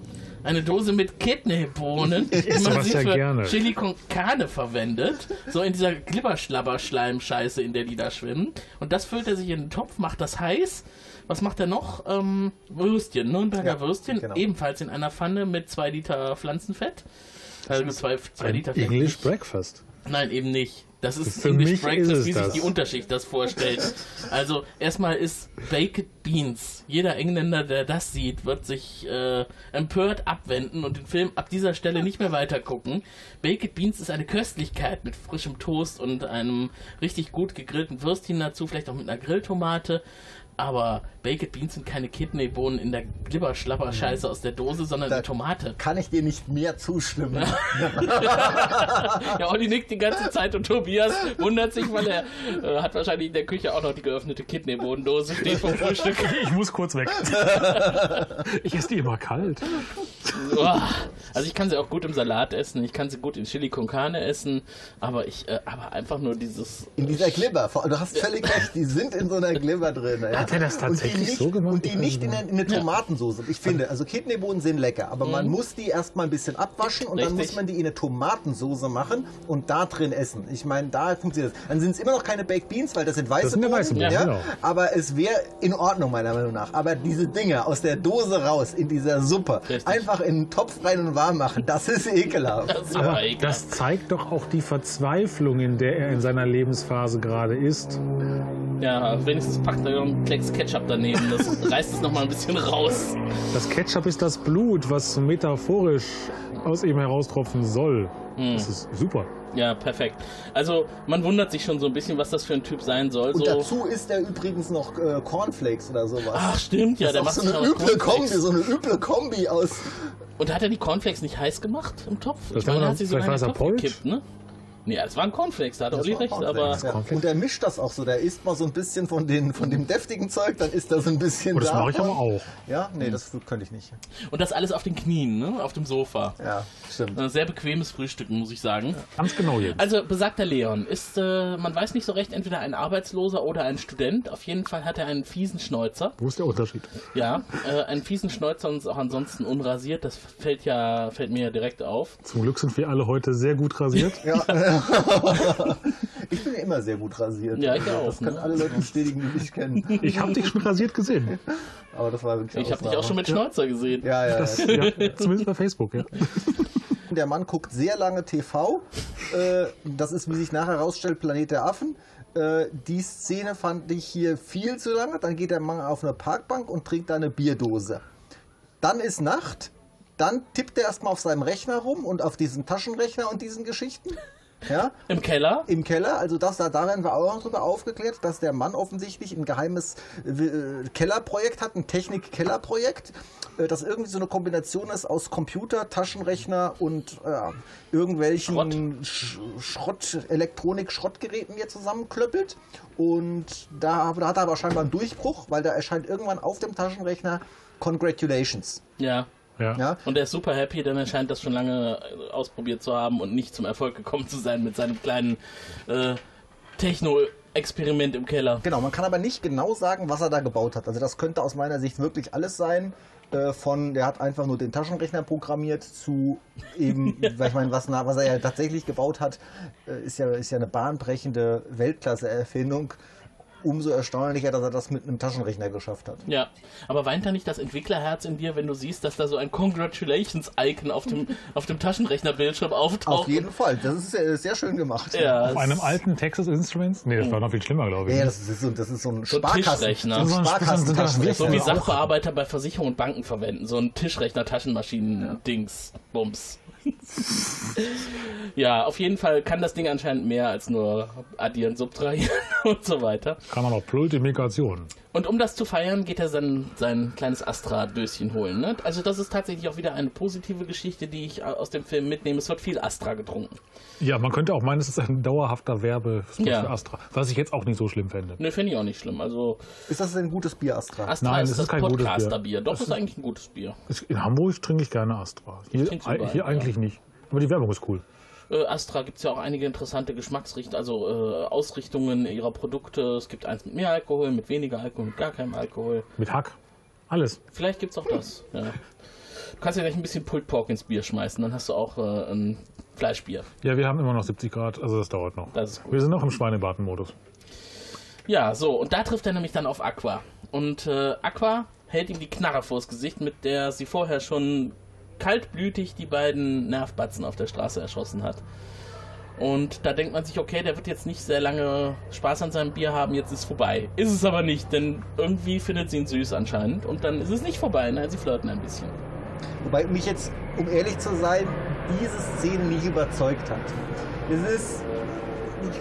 Eine Dose mit Kidneybohnen, die man sie ja für gerne. Chili con Carne verwendet. So in dieser Glibberschlabber-Schleim-Scheiße, in der die da schwimmen. Und das füllt er sich in den Topf, macht das heiß. Was macht er noch? Ähm, Würstchen, Nürnberger Ja, Würstchen, genau. ebenfalls in einer Pfanne mit zwei Liter Pflanzenfett. Also mit zwei, zwei Liter Fett. English Breakfast. Nein, eben nicht. Das ist Für English mich Breakfast, wie sich das. die Unterschicht das vorstellt. Also erstmal ist Baked Beans. Jeder Engländer, der das sieht, wird sich äh, empört abwenden und den Film ab dieser Stelle nicht mehr weiter gucken. Baked Beans ist eine Köstlichkeit mit frischem Toast und einem richtig gut gegrillten Würstchen dazu, vielleicht auch mit einer Grilltomate. Aber Baked Beans sind keine Kidneybohnen in der Glibberschlapper-Scheiße aus der Dose, sondern Da- eine Tomate. Kann ich dir nicht mehr zustimmen. Ja, Olli nickt die ganze Zeit und Tobias wundert sich, weil er äh, hat wahrscheinlich in der Küche auch noch die geöffnete Kidneybodendose stehen vom Frühstück. Ich muss kurz weg. ich esse die immer kalt. Also ich kann sie auch gut im Salat essen, ich kann sie gut in Chili con Carne essen, aber ich, äh, aber einfach nur dieses... In dieser Glibber. Du hast völlig recht, die sind in so einer Glibber drin. Ja. Hat er das Und die tatsächlich nicht, so gemacht? Und die nicht in eine, in eine Tomatensauce. Ich finde, also Kidneybohnen sind lecker, aber man muss die erstmal ein bisschen abwaschen und dann Richtig. muss man die in eine Tomatensauce machen und da drin essen. Ich meine, da funktioniert das. Dann sind es immer noch keine Baked Beans, weil das sind weiße Das sind Bohnen. weiße Bohnen, Ja. genau. Aber es wäre in Ordnung, meiner Meinung nach. Aber diese Dinger aus der Dose raus, in dieser Suppe, Richtig. einfach in den Topf rein und warm machen, das ist ekelhaft. Super Aber ekelhaft. das zeigt doch auch die Verzweiflung, in der er in seiner Lebensphase gerade ist. Ja, wenigstens packt er einen Klecks Ketchup daneben, das reißt es nochmal ein bisschen raus. Das Ketchup ist das Blut, was metaphorisch aus ihm heraustropfen soll. Das ist super. Ja, perfekt. Also man wundert sich schon so ein bisschen, was das für ein Typ sein soll. Und so. dazu isst er übrigens noch äh, Cornflakes oder sowas. Ach stimmt, ja, das der ist macht so eine üble Kombi, so eine üble Kombi aus. Und hat er die Cornflakes nicht heiß gemacht im Topf? Das ich meine, war er hat sie sogar in war den Topf gekippt, ne? Nee, das waren Cornflakes, da hat Olli war recht, aber ja. Und er mischt das auch so. Der isst mal so ein bisschen von, den, von dem deftigen Zeug, dann isst er so ein bisschen Und Oh, das mache ich davon. aber auch. Ja, nee, das könnte ich nicht. und das alles auf den Knien, ne? Auf dem Sofa. Ja, stimmt. Ein sehr bequemes Frühstücken, muss ich sagen. Ganz genau jetzt. Also besagter Leon ist, äh, man weiß nicht so recht, entweder ein Arbeitsloser oder ein Student. Auf jeden Fall hat er einen fiesen Schnäuzer. Wo ist der Unterschied? Ja, äh, einen fiesen Schnäuzer und ist auch ansonsten unrasiert. Das fällt ja, fällt mir ja direkt auf. Zum Glück sind wir alle heute sehr gut rasiert. Ja. ich bin ja immer sehr gut rasiert. Ja, ich auch, Das können ne? alle Leute bestätigen, die mich kennen. Ich habe dich schon rasiert gesehen. Aber das war wirklich Ich habe dich auch schon mit Schnäuzer gesehen. Ja, ja, Das, ja. zumindest bei Facebook, ja. Der Mann guckt sehr lange TV. Äh, das ist, wie sich nachher herausstellt, Planet der Affen. Äh, die Szene fand ich hier viel zu lange. Dann geht der Mann auf eine Parkbank und trinkt eine Bierdose. Dann ist Nacht. Dann tippt er erstmal auf seinem Rechner rum und auf diesen Taschenrechner und diesen Geschichten. Ja, Im Keller. im Keller, also das, da, da werden wir auch noch drüber aufgeklärt, dass der Mann offensichtlich ein geheimes äh, Kellerprojekt hat, ein Technik-Kellerprojekt, äh, das irgendwie so eine Kombination ist aus Computer, Taschenrechner und äh, irgendwelchen Sch Schrott, Elektronik-Schrottgeräten hier zusammenklöppelt. Und da, da hat er aber scheinbar einen Durchbruch, weil da erscheint irgendwann auf dem Taschenrechner Congratulations. Ja. Ja. Ja, Und er ist super happy, denn er scheint das schon lange äh, ausprobiert zu haben und nicht zum Erfolg gekommen zu sein mit seinem kleinen äh, Techno-Experiment im Keller. Genau, man kann aber nicht genau sagen, was er da gebaut hat. Also das könnte aus meiner Sicht wirklich alles sein. Äh, von, der hat einfach nur den Taschenrechner programmiert zu eben, weil ich meine, was, was er ja tatsächlich gebaut hat, äh, ist ja, ist ja eine bahnbrechende Weltklasse-Erfindung. Umso erstaunlicher, dass er das mit einem Taschenrechner geschafft hat. Ja, aber weint da nicht das Entwicklerherz in dir, wenn du siehst, dass da so ein Congratulations-Icon auf dem, auf dem Taschenrechnerbildschirm auftaucht? Auf jeden Fall, das ist sehr, sehr schön gemacht. Ja, Auf einem alten Texas Instruments? Nee, das war noch viel schlimmer, glaube ich. Ja, das ist so, das ist so ein So Sparkassen. Tischrechner. So ein So wie. Sachbearbeiter bei Versicherungen und Banken verwenden. So ein Tischrechner-Taschenmaschinen-Dings. Bums. ja, auf jeden Fall kann das Ding anscheinend mehr als nur addieren, subtrahieren und so weiter. Kann man auch Multiplikation. Und um das zu feiern, geht er sein, sein kleines Astra-Döschen holen. Ne? Also das ist tatsächlich auch wieder eine positive Geschichte, die ich aus dem Film mitnehme. Es wird viel Astra getrunken. Ja, man könnte auch meinen, es ist ein dauerhafter Werbespot Ja. für Astra. Was ich jetzt auch nicht so schlimm fände. Ne, finde ich auch nicht schlimm. Also Ist das ein gutes Bier, Astra? Astra Nein, ist es das ist kein gutes Bier. Podcaster-Bier. Doch, ist eigentlich ein gutes Bier. Es- In Hamburg trinke ich gerne Astra. Hier, überall, hier ja. eigentlich nicht. Aber die Werbung ist cool. Äh, Astra gibt es ja auch einige interessante Geschmacksrichtungen, also äh, Ausrichtungen ihrer Produkte. Es gibt eins mit mehr Alkohol, mit weniger Alkohol, mit gar keinem Alkohol. Mit Hack. Alles. Vielleicht gibt es auch das. Ja. Du kannst ja gleich ein bisschen Pulled Pork ins Bier schmeißen, dann hast du auch äh, ein Fleischbier. Ja, wir haben immer noch 70 Grad, also das dauert noch. Das. Wir sind noch im Schweinebarten-Modus. Ja, so, und da trifft er nämlich dann auf Aqua. Und äh, Aqua hält ihm die Knarre vors Gesicht, mit der sie vorher schon kaltblütig die beiden Nervbatzen auf der Straße erschossen hat. Und da denkt man sich, okay, der wird jetzt nicht sehr lange Spaß an seinem Bier haben, jetzt ist vorbei. Ist es aber nicht, denn irgendwie findet sie ihn süß anscheinend. Und dann ist es nicht vorbei, nein, sie flirten ein bisschen. Wobei mich jetzt, um ehrlich zu sein, diese Szene nicht überzeugt hat. Es ist,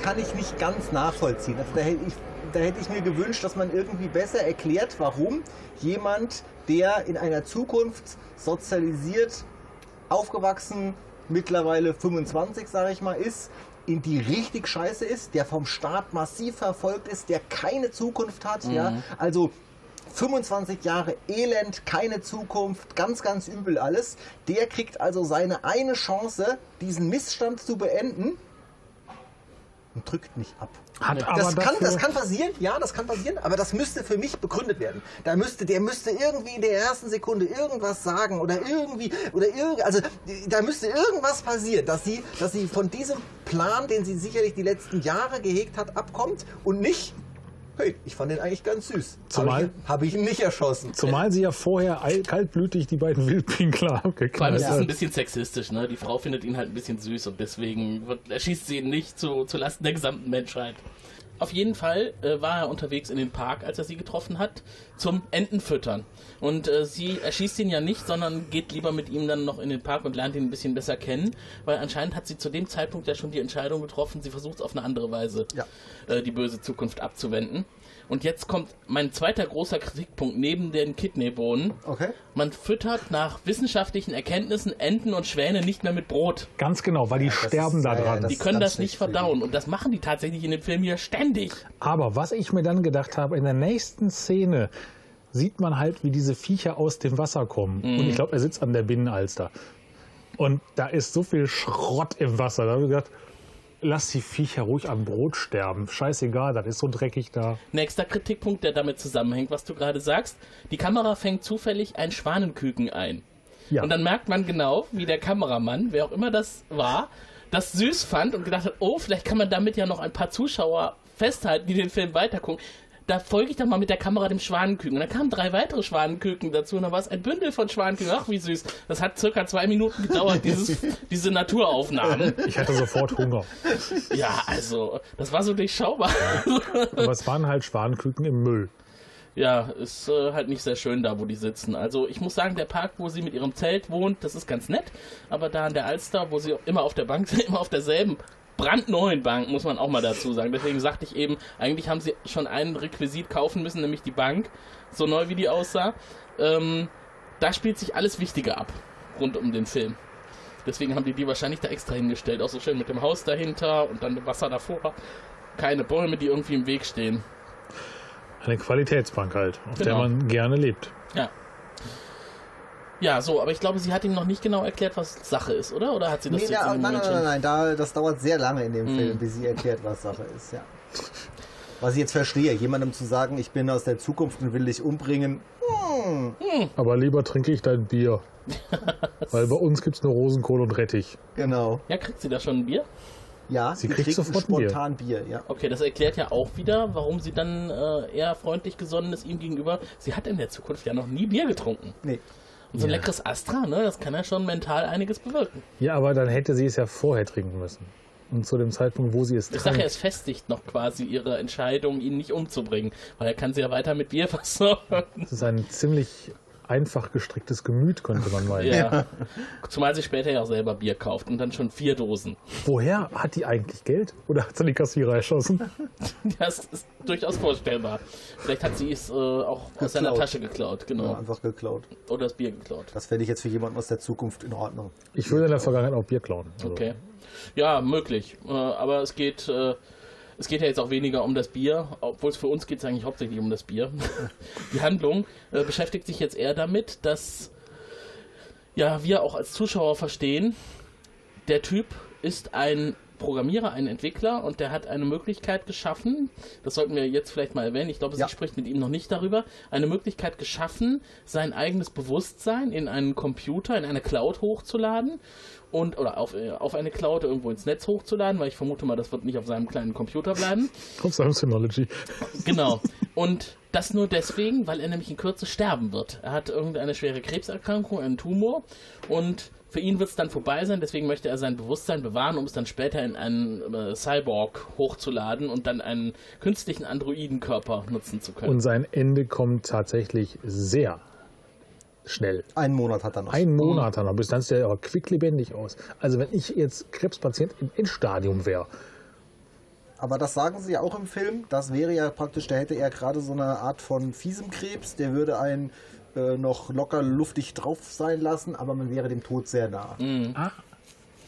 kann ich nicht ganz nachvollziehen. Also ich, da hätte ich mir gewünscht, dass man irgendwie besser erklärt, warum jemand, der in einer Zukunft sozialisiert, aufgewachsen, mittlerweile 25, sage ich mal, ist, in die richtig scheiße ist, der vom Staat massiv verfolgt ist, der keine Zukunft hat, ja, also 25 Jahre Elend, keine Zukunft, ganz, ganz übel alles. Der kriegt also seine eine Chance, diesen Missstand zu beenden und drückt nicht ab. Hat aber Das kann, das kann passieren, ja, das kann passieren, aber das müsste für mich begründet werden. Da müsste, der müsste irgendwie in der ersten Sekunde irgendwas sagen oder irgendwie, oder irgend, also da müsste irgendwas passieren, dass sie, dass sie von diesem Plan, den sie sicherlich die letzten Jahre gehegt hat, abkommt und nicht, hey, ich fand den eigentlich ganz süß. Zumal- Habe ich, hab ich ihn nicht erschossen. Zumal sie ja vorher kaltblütig die beiden Wildpinkler Vor allem abgeknallt ist es ein bisschen sexistisch, ne? Die Frau findet ihn halt ein bisschen süß und deswegen wird, erschießt sie ihn nicht zu, zu Lasten der gesamten Menschheit. Auf jeden Fall äh, war er unterwegs in den Park, als er sie getroffen hat, zum Entenfüttern. Und äh, sie erschießt ihn ja nicht, sondern geht lieber mit ihm dann noch in den Park und lernt ihn ein bisschen besser kennen, weil anscheinend hat sie zu dem Zeitpunkt ja schon die Entscheidung getroffen, sie versucht es auf eine andere Weise, Ja. äh, die böse Zukunft abzuwenden. Und jetzt kommt mein zweiter großer Kritikpunkt neben den Kidneybohnen. Okay. Man füttert nach wissenschaftlichen Erkenntnissen Enten und Schwäne nicht mehr mit Brot. Ganz genau, weil die sterben ist- da ja, ja, dran. das- Die können das nicht verdauen. Und das machen die tatsächlich in dem Film hier ständig. Aber was ich mir dann gedacht habe, in der nächsten Szene sieht man halt, wie diese Viecher aus dem Wasser kommen. Und ich glaube, er sitzt an der Binnenalster. Und da ist so viel Schrott im Wasser. Da habe ich gedacht, lass die Viecher ruhig am Brot sterben. Scheißegal, das ist so dreckig da. Nächster Kritikpunkt, der damit zusammenhängt, was du gerade sagst. Die Kamera fängt zufällig ein Schwanenküken ein. Ja. Und dann merkt man genau, wie der Kameramann, wer auch immer das war, das süß fand und gedacht hat, oh, vielleicht kann man damit ja noch ein paar Zuschauer festhalten, die den Film weitergucken. Da folge ich doch mal mit der Kamera dem Schwanenküken. Und dann kamen drei weitere Schwanenküken dazu und dann war es ein Bündel von Schwanenküken. Ach, wie süß. Das hat circa zwei Minuten gedauert, dieses, diese Naturaufnahmen. Ich hatte sofort Hunger. Ja, also, das war so durchschaubar. Aber es waren halt Schwanenküken im Müll. Ja, ist äh, halt nicht sehr schön da, wo die sitzen. Also ich muss sagen, der Park, wo sie mit ihrem Zelt wohnt, das ist ganz nett. Aber da an der Alster, wo sie immer auf der Bank sind, immer auf derselben brandneuen Bank, muss man auch mal dazu sagen. Deswegen sagte ich eben, eigentlich haben sie schon einen Requisit kaufen müssen, nämlich die Bank, so neu wie die aussah. Ähm, da spielt sich alles Wichtige ab, rund um den Film. Deswegen haben die die wahrscheinlich da extra hingestellt. Auch so schön mit dem Haus dahinter und dann Wasser davor. Keine Bäume, die irgendwie im Weg stehen. Eine Qualitätsbank halt, auf der Genau. man gerne lebt. Ja. Ja, so, aber ich glaube, sie hat ihm noch nicht genau erklärt, was Sache ist, oder? Oder hat sie das Nee, jetzt da, in dem nein, nein, nein, schon? nein, da, das dauert sehr lange in dem Mhm. Film, bis sie erklärt, was Sache ist, ja. Was ich jetzt verstehe, jemandem zu sagen, ich bin aus der Zukunft und will dich umbringen, Aber lieber trinke ich dein Bier. Weil bei uns gibt es nur Rosenkohl und Rettich. genau. Ja, kriegt sie da schon ein Bier? Ja, Sie kriegt trinken sofort ein Bier. spontan Bier. ja. Okay, das erklärt ja auch wieder, warum sie dann äh, eher freundlich gesonnen ist ihm gegenüber. Sie hat in der Zukunft ja noch nie Bier getrunken. Nee. So ein Ja. leckeres Astra, ne, das kann ja schon mental einiges bewirken. Ja, aber dann hätte sie es ja vorher trinken müssen. Und zu dem Zeitpunkt, wo sie es Ich sage ja, es festigt noch quasi ihre Entscheidung, ihn nicht umzubringen. Weil er kann sie ja weiter mit Bier versorgen. Das ist ein ziemlich einfach gestricktes Gemüt, könnte man meinen. Ja. Zumal sie später ja auch selber Bier kauft und dann schon vier Dosen. Woher hat die eigentlich Geld? Oder hat sie die Kassierer erschossen? Das ist durchaus vorstellbar. Vielleicht hat sie es äh, auch aus seiner Geklaut. Tasche geklaut, genau. Ja, einfach geklaut. Oder das Bier geklaut. Das fände ich jetzt für jemanden aus der Zukunft in Ordnung. Ich würde in der Vergangenheit auch Bier klauen. Also, Okay. Ja, möglich. Äh, aber es geht, äh, es geht ja jetzt auch weniger um das Bier, obwohl es für uns geht es eigentlich hauptsächlich um das Bier. Die Handlung äh, beschäftigt sich jetzt eher damit, dass ja wir auch als Zuschauer verstehen, der Typ ist ein Programmierer, ein Entwickler und der hat eine Möglichkeit geschaffen, das sollten wir jetzt vielleicht mal erwähnen, ich glaube, Ja. sie spricht mit ihm noch nicht darüber, eine Möglichkeit geschaffen, sein eigenes Bewusstsein in einen Computer, in eine Cloud hochzuladen und oder auf, äh, auf eine Cloud irgendwo ins Netz hochzuladen, weil ich vermute mal, das wird nicht auf seinem kleinen Computer bleiben. Auf seinem Synology. Genau. Und das nur deswegen, weil er nämlich in Kürze sterben wird. Er hat irgendeine schwere Krebserkrankung, einen Tumor und für ihn wird es dann vorbei sein, deswegen möchte er sein Bewusstsein bewahren, um es dann später in einen äh, Cyborg hochzuladen und dann einen künstlichen Androidenkörper nutzen zu können. Und sein Ende kommt tatsächlich sehr schnell. Einen Monat hat er noch. Ein Monat dann noch. Bis dann sieht er aber quicklebendig aus. Also wenn ich jetzt Krebspatient im Endstadium wäre, Aber das sagen sie ja auch im Film. Das wäre ja praktisch, da hätte er gerade so eine Art von fiesem Krebs. Der würde einen äh, noch locker luftig drauf sein lassen, aber man wäre dem Tod sehr nah.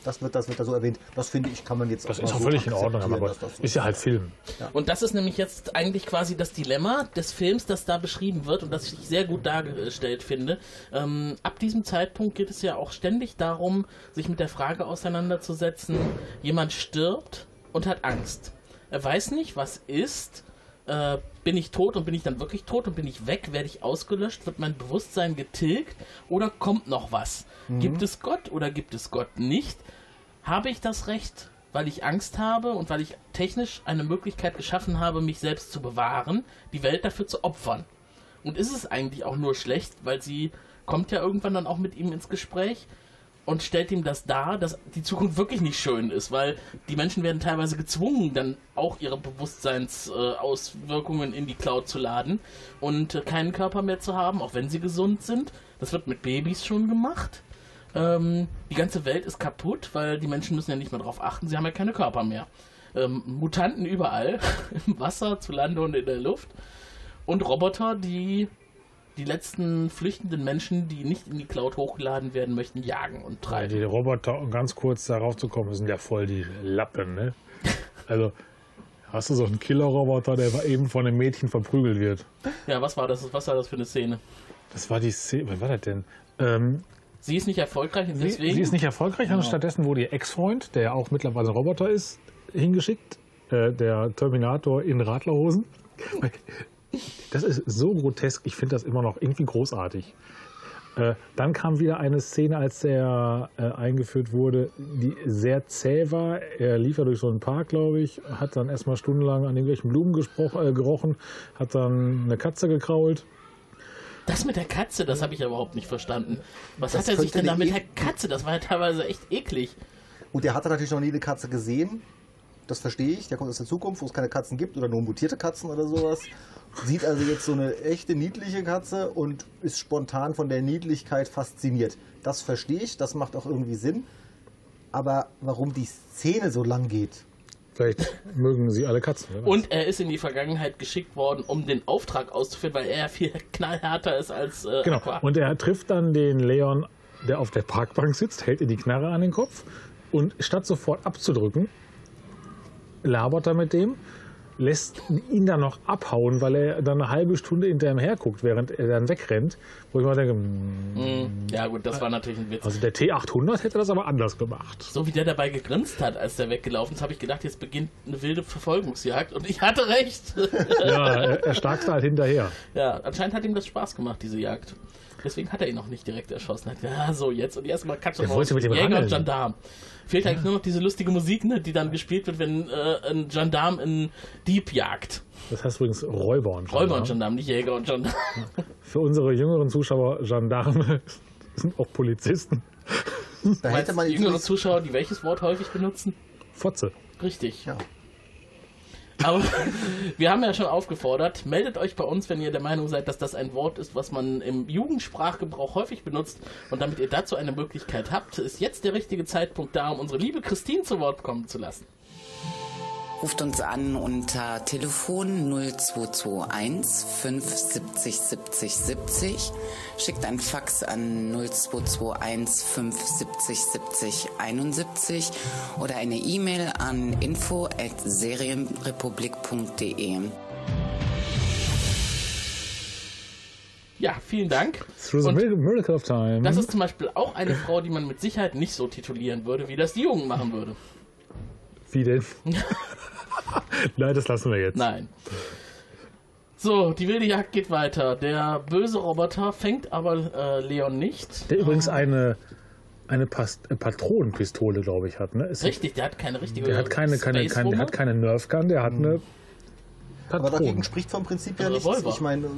Das wird, das wird da so erwähnt. Das finde ich, kann man jetzt das mal ist auch so völlig in Ordnung, aber das so ist ja halt Film. Und das ist nämlich jetzt eigentlich quasi das Dilemma des Films, das da beschrieben wird und das ich sehr gut dargestellt finde. Ähm, ab diesem Zeitpunkt geht es ja auch ständig darum, sich mit der Frage auseinanderzusetzen, jemand stirbt und hat Angst. Er weiß nicht, was ist. Äh, bin ich tot und bin ich dann wirklich tot und bin ich weg? Werde ich ausgelöscht? Wird mein Bewusstsein getilgt? Oder kommt noch was? Gibt es Gott oder gibt es Gott nicht? Habe ich das Recht, weil ich Angst habe und weil ich technisch eine Möglichkeit geschaffen habe, mich selbst zu bewahren, die Welt dafür zu opfern? Und ist es eigentlich auch nur schlecht, weil sie kommt ja irgendwann dann auch mit ihm ins Gespräch und stellt ihm das dar, dass die Zukunft wirklich nicht schön ist, weil die Menschen werden teilweise gezwungen, dann auch ihre Bewusstseinsauswirkungen Auswirkungen in die Cloud zu laden und keinen Körper mehr zu haben, auch wenn sie gesund sind. Das wird mit Babys schon gemacht. Ähm, die ganze Welt ist kaputt, weil die Menschen müssen ja nicht mehr darauf achten, sie haben ja keine Körper mehr. ähm, Mutanten überall, im Wasser, zu Lande und in der Luft. Und Roboter, die die letzten flüchtenden Menschen, die nicht in die Cloud hochgeladen werden möchten, jagen und treiben. die Roboter, um ganz kurz darauf zu kommen, sind ja voll die Lappen, ne? Also, hast du so einen Killer-Roboter, der eben von einem Mädchen verprügelt wird? Ja, was war das? Was war das für eine Szene? Das war die Szene, was war das denn? Ähm, Sie ist nicht erfolgreich und sie, deswegen. sie ist nicht erfolgreich, und stattdessen wurde ihr Ex-Freund, der ja auch mittlerweile ein Roboter ist, hingeschickt. Äh, der Terminator in Radlerhosen. Das ist so grotesk, ich finde das immer noch irgendwie großartig. Äh, dann kam wieder eine Szene, als er äh, eingeführt wurde, die sehr zäh war. Er lief ja durch so einen Park, glaube ich, hat dann erstmal stundenlang an irgendwelchen Blumen äh, gerochen, hat dann eine Katze gekrault. Das mit der Katze, das habe ich überhaupt nicht verstanden. Was Das hat er sich denn da mit e- der Katze? Das war ja teilweise echt eklig. Und der hatte natürlich noch nie eine Katze gesehen. Das verstehe ich. Der kommt aus der Zukunft, wo es keine Katzen gibt oder nur mutierte Katzen oder sowas. Sieht also jetzt so eine echte niedliche Katze und ist spontan von der Niedlichkeit fasziniert. Das verstehe ich, das macht auch irgendwie Sinn. Aber warum die Szene so lang geht, Vielleicht mögen sie alle Katzen. Und er ist in die Vergangenheit geschickt worden, um den Auftrag auszuführen, weil er ja viel knallhärter ist als äh, Genau. Aqua. Und er trifft dann den Leon, der auf der Parkbank sitzt, hält ihr die Knarre an den Kopf und statt sofort abzudrücken, labert er mit dem, lässt ihn dann noch abhauen, weil er dann eine halbe Stunde hinter ihm herguckt, während er dann wegrennt. Wo ich mal denke, mm. Ja gut, das war natürlich ein Witz. also der T800 hätte das aber anders gemacht. So wie der dabei gegrinst hat, als der weggelaufen ist, habe ich gedacht, jetzt beginnt eine wilde Verfolgungsjagd. Und ich hatte recht. Ja, er, er starkste halt hinterher. ja, anscheinend hat ihm das Spaß gemacht, diese Jagd. Deswegen hat er ihn noch nicht direkt erschossen. Hat, ja, so jetzt. Und erstmal Katze Er wollte mit dem Jäger und rangeln. Gendarm. Fehlt eigentlich nur noch diese lustige Musik, ne, die dann gespielt wird, wenn äh, ein Gendarm einen Dieb jagt. Das heißt übrigens Räuber und Räuber und Gendarm. Gendarm, nicht Jäger und Gendarm. Für unsere jüngeren Zuschauer, Gendarme sind auch Polizisten. da hätte man jüngere Zuschauer, die welches Wort häufig benutzen? Fotze. Richtig. Ja. Aber wir haben ja schon aufgefordert, meldet euch bei uns, wenn ihr der Meinung seid, dass das ein Wort ist, was man im Jugendsprachgebrauch häufig benutzt. Und damit ihr dazu eine Möglichkeit habt, ist jetzt der richtige Zeitpunkt da, um unsere liebe Christine zu Wort kommen zu lassen. Ruft uns an unter Telefon 0221 570 70 70. Schickt ein Fax an 0221 570 70 71 oder eine E-Mail an info at serienrepublik.de. Ja, vielen Dank. Through the Und Miracle- Miracle of Time. das ist zum Beispiel auch eine Frau, die man mit Sicherheit nicht so titulieren würde, wie das die Jungen machen würde. Wie denn? Nein, das lassen wir jetzt. Nein. So, die wilde Jagd geht weiter. Der böse Roboter fängt aber äh, Leon nicht. Der übrigens eine, eine Pas äh, Patronenpistole, glaube ich, hat. Ne? Ist Richtig, der hat keine richtige Der hat keine, keine, keine, der hat keine Nerf Gun, der hat eine Aber dagegen spricht vom Prinzip ja nichts. Revolver. Ich meine,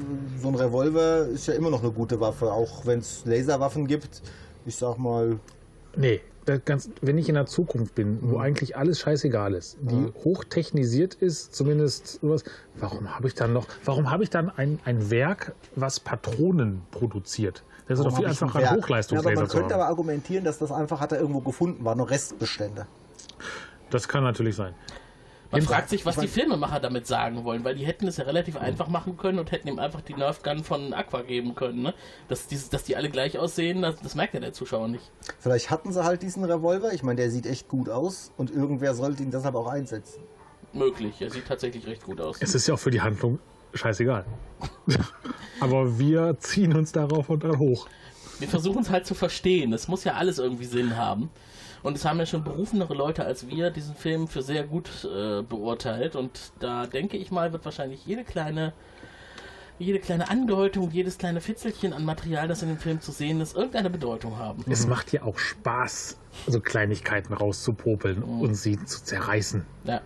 so ein Revolver ist ja immer noch eine gute Waffe, auch wenn es Laserwaffen gibt. Ich sag mal, Nee, ganz, wenn ich in der Zukunft bin, wo eigentlich alles scheißegal ist, die hochtechnisiert ist, zumindest sowas, warum habe ich dann noch, warum habe ich dann ein, ein Werk, was Patronen produziert? Das ist doch viel ein einfacher, Werk. einen Ja, aber Hochleistungslaser man zu könnte haben. aber argumentieren, dass das einfach hat er irgendwo gefunden, war nur Restbestände. Das kann natürlich sein. Man Im- fragt sich, was ich mein- die Filmemacher damit sagen wollen, weil die hätten es ja relativ einfach machen können und hätten ihm einfach die Nerf Gun von Aqua geben können. Ne? Dass, dieses, dass die alle gleich aussehen, das, das merkt ja der Zuschauer nicht. Vielleicht hatten sie halt diesen Revolver. Ich meine, der sieht echt gut aus und irgendwer sollte ihn deshalb auch einsetzen. Möglich, er sieht tatsächlich recht gut aus. Es ist ja auch für die Handlung scheißegal. aber wir ziehen uns darauf und dann hoch. Wir versuchen es halt zu verstehen. Es muss ja alles irgendwie Sinn haben. Und es haben ja schon berufenere Leute als wir diesen Film für sehr gut äh, beurteilt. Und da denke ich mal, wird wahrscheinlich jede kleine, jede kleine Andeutung, jedes kleine Fitzelchen an Material, das in dem Film zu sehen ist, irgendeine Bedeutung haben. Es macht ja auch Spaß, so Kleinigkeiten rauszupopeln und sie zu zerreißen. Ja.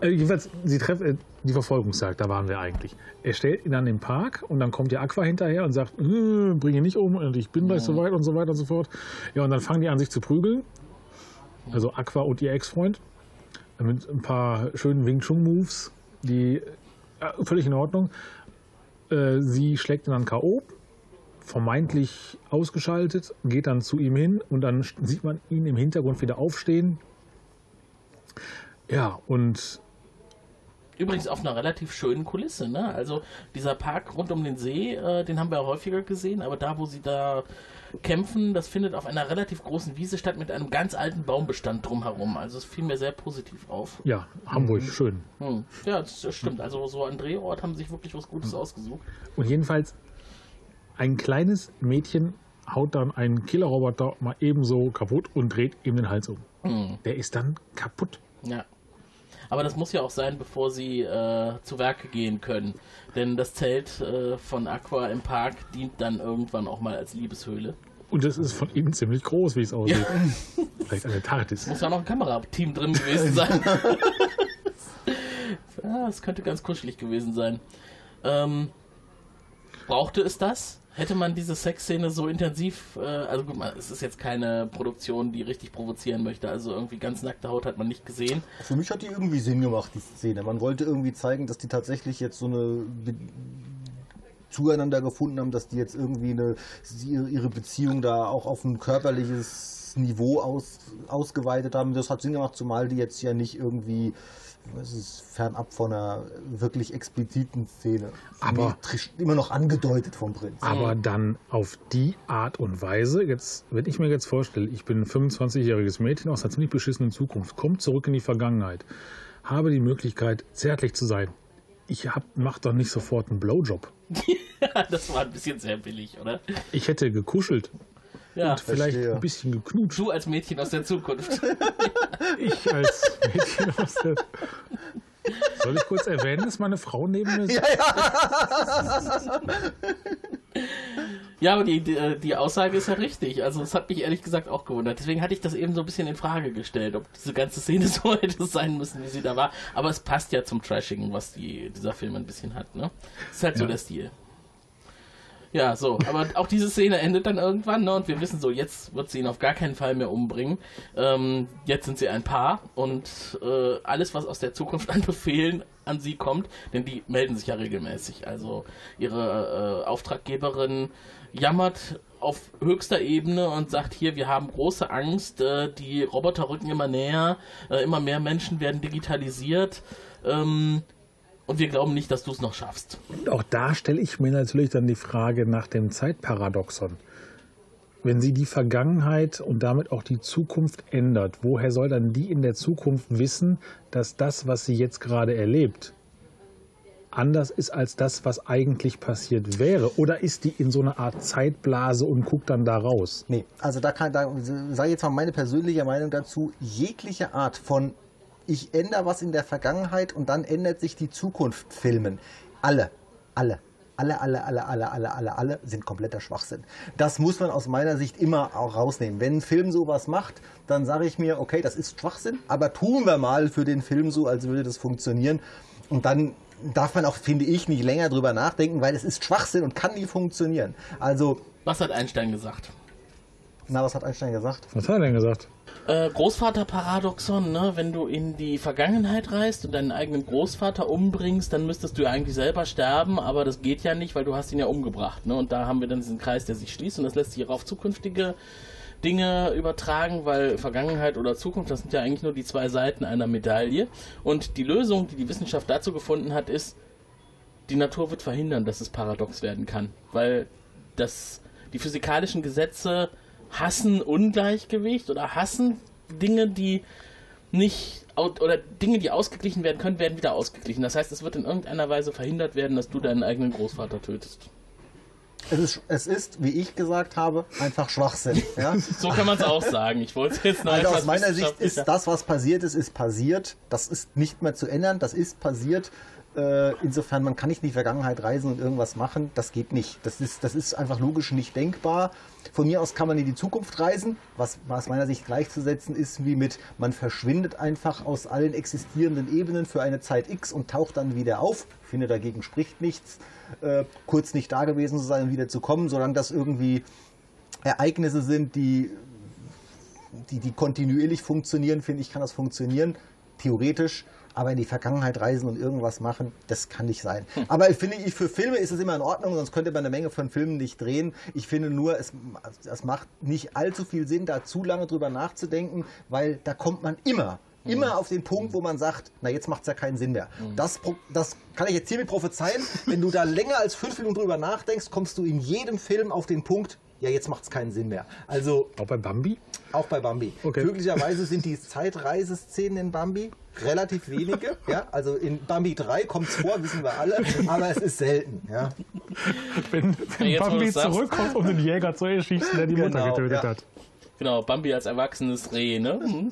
Äh, jedenfalls, sie treffen äh, die Verfolgungsjagd, da waren wir eigentlich. Er stellt ihn dann im Park und dann kommt der Aqua hinterher und sagt, äh, bring ihn nicht um und ich bin gleich so weit und so weiter und so fort. Ja, und dann fangen die an, sich zu prügeln. Also Aqua und ihr Ex-Freund. Mit ein paar schönen Wing Chun Moves, die äh, völlig in Ordnung. Äh, sie schlägt ihn dann K.O., vermeintlich ausgeschaltet, geht dann zu ihm hin und dann sieht man ihn im Hintergrund wieder aufstehen Ja, und Übrigens auf einer relativ schönen Kulisse, ne? Also dieser Park rund um den See, äh, den haben wir ja häufiger gesehen, aber da, wo sie da kämpfen, das findet auf einer relativ großen Wiese statt mit einem ganz alten Baumbestand drumherum. Also es fiel mir sehr positiv auf. ja, Hamburg, schön. Hm. Ja, das, stimmt. Also so an Drehort haben sich wirklich was Gutes ausgesucht. Und jedenfalls, ein kleines Mädchen haut dann einen Killerroboter mal ebenso kaputt und dreht ihm den Hals um. Der ist dann kaputt. Ja. Aber das muss ja auch sein, bevor sie äh, zu Werke gehen können. Denn das Zelt äh, von Aqua im Park dient dann irgendwann auch mal als Liebeshöhle. Und das ist von innen ziemlich groß, wie es aussieht. Vielleicht eine TARDIS. Muss ja noch ein Kamerateam drin gewesen sein. ja, es könnte ganz kuschelig gewesen sein. Ähm, brauchte es das? Hätte man diese Sexszene so intensiv, äh, also gut, mal, es ist jetzt keine Produktion, die richtig provozieren möchte, also irgendwie ganz nackte Haut hat man nicht gesehen. Für mich hat die irgendwie Sinn gemacht, die Szene. Man wollte irgendwie zeigen, dass die tatsächlich jetzt so eine zueinander gefunden haben, dass die jetzt irgendwie eine, ihre Beziehung da auch auf ein körperliches Niveau aus, ausgeweitet haben. Das hat Sinn gemacht, zumal die jetzt ja nicht irgendwie, was ist, fernab von einer wirklich expliziten Szene. Aber- immer noch angedeutet vom Prinz. Aber dann auf die Art und Weise, jetzt, wenn ich mir jetzt vorstelle, ich bin ein 25-jähriges Mädchen aus einer ziemlich beschissenen Zukunft, komme zurück in die Vergangenheit, habe die Möglichkeit, zärtlich zu sein. Ich hab, mach doch nicht sofort einen Blowjob. das war ein bisschen sehr billig, oder? Ich hätte gekuschelt, Ja, vielleicht Verstehe. ein bisschen geknutscht. du als Mädchen aus der Zukunft. Ich als Mädchen aus der... Soll ich kurz erwähnen, dass meine Frau neben mir sitzt? Ja, aber die, die, äh, die Aussage ist ja richtig. Also es hat mich ehrlich gesagt auch gewundert. Deswegen hatte ich das eben so ein bisschen in Frage gestellt, ob diese ganze Szene so hätte sein müssen, wie sie da war. Aber es passt ja zum Trashing, was die, dieser Film ein bisschen hat. Ne? Ist halt so Ja. der Stil. Ja, so, aber auch diese Szene endet dann irgendwann, ne? Und wir wissen so, jetzt wird sie ihn auf gar keinen Fall mehr umbringen. Ähm, jetzt sind sie ein Paar und äh, alles, was aus der Zukunft an Befehlen an sie kommt, denn die melden sich ja regelmäßig. Also ihre äh, Auftraggeberin jammert auf höchster Ebene und sagt hier, wir haben große Angst, äh, die Roboter rücken immer näher, äh, immer mehr Menschen werden digitalisiert. Ähm, und wir glauben nicht, dass du es noch schaffst. Und auch da stelle ich mir natürlich dann die Frage nach dem Zeitparadoxon. Wenn sie die Vergangenheit und damit auch die Zukunft ändert, woher soll dann die in der Zukunft wissen, dass das, was sie jetzt gerade erlebt, anders ist als das, was eigentlich passiert wäre? Oder ist die in so einer Art Zeitblase und guckt dann da raus? Nee, also da kann, da sage ich jetzt mal meine persönliche Meinung dazu. Jegliche Art von ich ändere was in der Vergangenheit und dann ändert sich die Zukunft filmen. Alle, alle. Alle, alle, alle, alle, alle, alle, alle sind kompletter Schwachsinn. Das muss man aus meiner Sicht immer auch rausnehmen. Wenn ein Film sowas macht, dann sage ich mir, okay, das ist Schwachsinn, aber tun wir mal für den Film so, als würde das funktionieren. Und dann darf man auch, finde ich, nicht länger drüber nachdenken, weil es ist Schwachsinn und kann nie funktionieren. Also. Was hat Einstein gesagt? Na, was hat Einstein gesagt? Was hat er denn gesagt? Äh, Großvaterparadoxon, ne? Wenn du in die Vergangenheit reist und deinen eigenen Großvater umbringst, dann müsstest du ja eigentlich selber sterben, aber das geht ja nicht, weil du hast ihn ja umgebracht, ne? Und da haben wir dann diesen Kreis, der sich schließt und das lässt sich auch auf zukünftige Dinge übertragen, weil Vergangenheit oder Zukunft, das sind ja eigentlich nur die zwei Seiten einer Medaille. Und die Lösung, die die Wissenschaft dazu gefunden hat, ist, die Natur wird verhindern, dass es paradox werden kann, weil das, die physikalischen Gesetze hassen Ungleichgewicht oder hassen Dinge, die nicht oder Dinge, die ausgeglichen werden können, werden wieder ausgeglichen. Das heißt, es wird in irgendeiner Weise verhindert werden, dass du deinen eigenen Großvater tötest. Es ist, es ist, wie ich gesagt habe, einfach Schwachsinn. Ja? So kann man es auch sagen. Ich wollte es jetzt noch Also aus meiner Sicht ist das, was passiert ist, ist passiert. Das ist nicht mehr zu ändern. Das ist passiert. Äh, insofern, man kann nicht in die Vergangenheit reisen und irgendwas machen. Das geht nicht. Das ist, das ist einfach logisch nicht denkbar. Von mir aus kann man in die Zukunft reisen, was aus meiner Sicht gleichzusetzen ist wie mit, man verschwindet einfach aus allen existierenden Ebenen für eine Zeit X und taucht dann wieder auf. Ich finde, dagegen spricht nichts. Äh, kurz nicht da gewesen zu sein und wieder zu kommen, solange das irgendwie Ereignisse sind, die die, die kontinuierlich funktionieren, finde ich, kann das funktionieren, theoretisch. Aber in die Vergangenheit reisen und irgendwas machen, das kann nicht sein. Aber ich finde, ich, für Filme ist es immer in Ordnung, sonst könnte man eine Menge von Filmen nicht drehen. Ich finde nur, es, es macht nicht allzu viel Sinn, da zu lange drüber nachzudenken, weil da kommt man immer immer auf den Punkt, wo man sagt, na jetzt macht es ja keinen Sinn mehr. Das, pro- das kann ich jetzt hiermit prophezeien. Wenn du da länger als fünf Minuten drüber nachdenkst, kommst du in jedem Film auf den Punkt, ja jetzt macht es keinen Sinn mehr. Also Auch bei Bambi? auch bei Bambi. Okay. Glücklicherweise sind die Zeitreiseszenen in Bambi relativ wenige. Ja? Also in Bambi 3 kommt es vor, wissen wir alle, aber es ist selten. Ja? Wenn, wenn wo Bambi zurückkommt, um den Jäger zu erschießen, der die Mutter Genau, getötet ja. hat. Genau, Bambi als erwachsenes Reh, ne?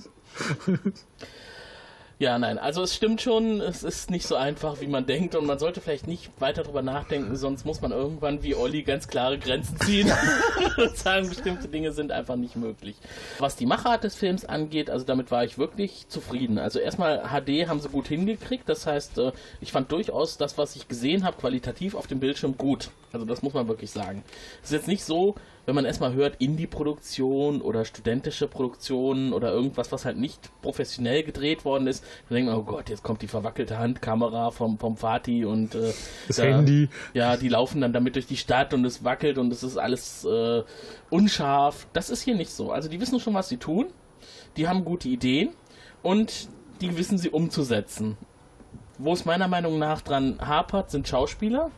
Ja, nein, also es stimmt schon, es ist nicht so einfach, wie man denkt und man sollte vielleicht nicht weiter drüber nachdenken, sonst muss man irgendwann wie Olli ganz klare Grenzen ziehen und sagen, bestimmte Dinge sind einfach nicht möglich. Was die Machart des Films angeht, also damit war ich wirklich zufrieden. Also erstmal HD haben sie gut hingekriegt, das heißt, äh, ich fand durchaus das, was ich gesehen habe, qualitativ auf dem Bildschirm gut. Also das muss man wirklich sagen. Es ist jetzt nicht so, wenn man erstmal hört, Indie-Produktion oder studentische Produktion oder irgendwas, was halt nicht professionell gedreht worden ist, dann denkt man, oh Gott, jetzt kommt die verwackelte Handkamera vom, vom Vati und äh, Das Handy. Ja, die laufen dann damit durch die Stadt und es wackelt und es ist alles äh, unscharf. Das ist hier nicht so. Also die wissen schon, was sie tun. Die haben gute Ideen und die wissen sie umzusetzen. Wo es meiner Meinung nach dran hapert, sind Schauspieler.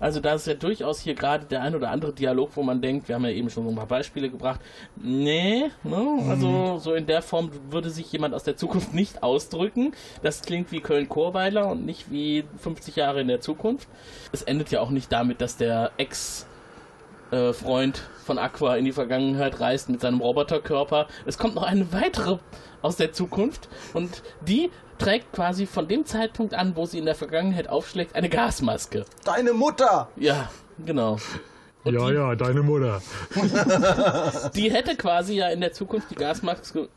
Also da ist ja durchaus hier gerade der ein oder andere Dialog, wo man denkt, wir haben ja eben schon so ein paar Beispiele gebracht. Nee, ne? also so in der Form würde sich jemand aus der Zukunft nicht ausdrücken. Das klingt wie Köln-Chorweiler und nicht wie 50 Jahre in der Zukunft. Es endet ja auch nicht damit, dass der Ex äh, Freund von Aqua in die Vergangenheit reist mit seinem Roboterkörper. Es kommt noch eine weitere aus der Zukunft und die trägt quasi von dem Zeitpunkt an, wo sie in der Vergangenheit aufschlägt, eine Gasmaske. Deine Mutter! Ja, genau. Und Ja, die, ja, deine Mutter. die hätte quasi ja in der Zukunft die Gasmaske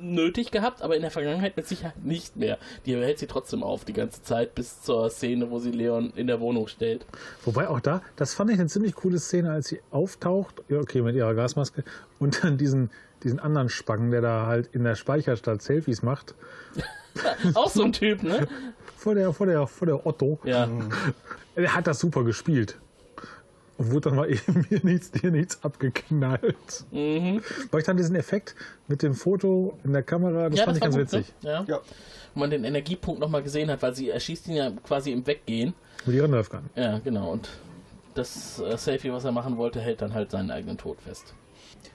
nötig gehabt, aber in der Vergangenheit mit Sicherheit nicht mehr. Die hält sie trotzdem auf die ganze Zeit bis zur Szene, wo sie Leon in der Wohnung stellt. Wobei auch da, das fand ich eine ziemlich coole Szene, als sie auftaucht, ja, okay, mit ihrer Gasmaske, und dann diesen, diesen anderen Spacken, der da halt in der Speicherstadt Selfies macht, Auch so ein Typ, ne? vor der, vor der, vor der Otto. Ja. Er hat das super gespielt. Und wurde dann mal eben hier nichts, hier nichts abgeknallt. Mhm. Weil ich dann diesen Effekt mit dem Foto in der Kamera, das ja, fand ich war ganz gut, witzig. Ne? Ja. Ja. Wo man den Energiepunkt nochmal gesehen hat, weil sie erschießt ihn ja quasi im Weggehen. Mit ihrer Nerfgun. Ja, genau. Und das äh, Selfie, was er machen wollte, hält dann halt seinen eigenen Tod fest.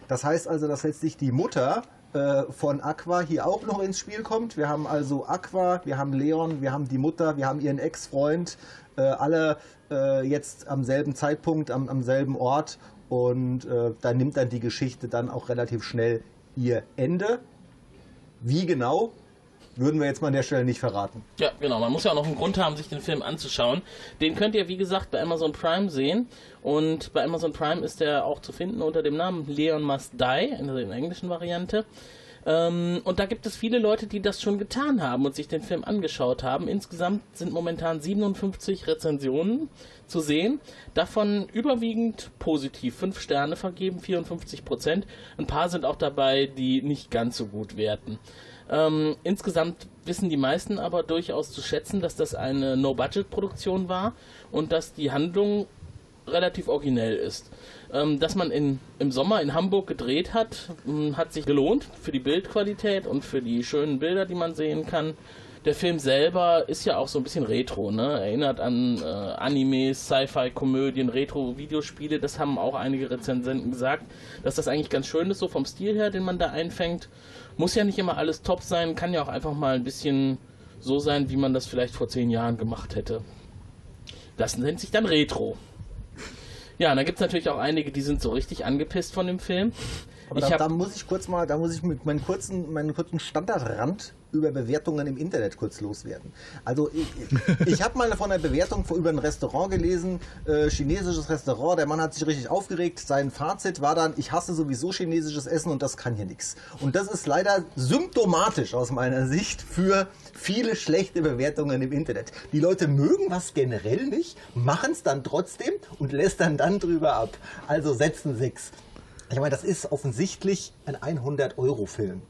Das heißt also, dass letztlich die Mutter äh, von Aqua hier auch noch ins Spiel kommt. Wir haben also Aqua, wir haben Leon, wir haben die Mutter, wir haben ihren Ex-Freund, äh, alle äh, jetzt am selben Zeitpunkt, am, am selben Ort. Und äh, da nimmt dann die Geschichte dann auch relativ schnell ihr Ende. Wie genau, würden wir jetzt mal an der Stelle nicht verraten. Ja, genau. Man muss ja auch noch einen Grund haben, sich den Film anzuschauen. Den könnt ihr, wie gesagt, bei Amazon Prime sehen. Und bei Amazon Prime ist der auch zu finden unter dem Namen Leon Must Die, in der englischen Variante. Ähm, und da gibt es viele Leute, die das schon getan haben und sich den Film angeschaut haben. Insgesamt sind momentan 57 Rezensionen zu sehen. Davon überwiegend positiv. 5 Sterne vergeben, 54 Prozent. Ein paar sind auch dabei, die nicht ganz so gut werten. Ähm, insgesamt wissen die meisten aber durchaus zu schätzen, dass das eine No-Budget-Produktion war und dass die Handlung relativ originell ist. Ähm, dass man in, im Sommer in Hamburg gedreht hat, mh, hat sich gelohnt für die Bildqualität und für die schönen Bilder, die man sehen kann. Der Film selber ist ja auch so ein bisschen retro, ne? Erinnert an äh, Animes, Sci-Fi-Komödien, Retro-Videospiele. Das haben auch einige Rezensenten gesagt, dass das eigentlich ganz schön ist, so vom Stil her, den man da einfängt. Muss ja nicht immer alles top sein, kann ja auch einfach mal ein bisschen so sein, wie man das vielleicht vor zehn Jahren gemacht hätte. Das nennt sich dann Retro. Ja, und dann gibt es natürlich auch einige, die sind so richtig angepisst von dem Film. Aber da, da muss ich kurz mal, da muss ich mit meinen kurzen, meinen kurzen Standardrand über Bewertungen im Internet kurz loswerden. Also ich, ich habe mal von einer Bewertung über ein Restaurant gelesen, äh, chinesisches Restaurant, der Mann hat sich richtig aufgeregt, sein Fazit war dann, ich hasse sowieso chinesisches Essen und das kann hier nichts. Und das ist leider symptomatisch aus meiner Sicht für viele schlechte Bewertungen im Internet. Die Leute mögen was generell nicht, machen es dann trotzdem und lästern dann drüber ab. Also setzen sechs. Ich meine, das ist offensichtlich ein 100-Euro-Film.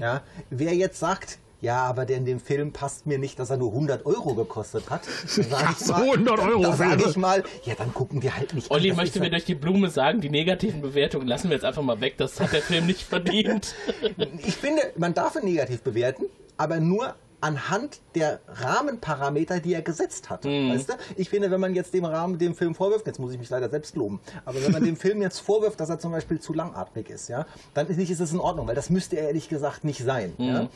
Ja? Wer jetzt sagt, ja, aber der in dem Film passt mir nicht, dass er nur 100 Euro gekostet hat. Da sag Ach ich so, mal- 100 Euro Da sage ich mal, ja, dann gucken wir halt nicht. Olli möchte mir durch die Blume sagen, die negativen Bewertungen lassen wir jetzt einfach mal weg. Das hat der Film nicht verdient. Ich finde, man darf ihn negativ bewerten, aber nur anhand der Rahmenparameter, die er gesetzt hat. Mhm. Weißt du? Ich finde, wenn man jetzt dem Rahmen, dem Film vorwirft, jetzt muss ich mich leider selbst loben, aber wenn man dem Film jetzt vorwirft, dass er zum Beispiel zu langatmig ist, ja, dann ist nicht, ist es in Ordnung, weil das müsste er ehrlich gesagt nicht sein. Mhm. Ja?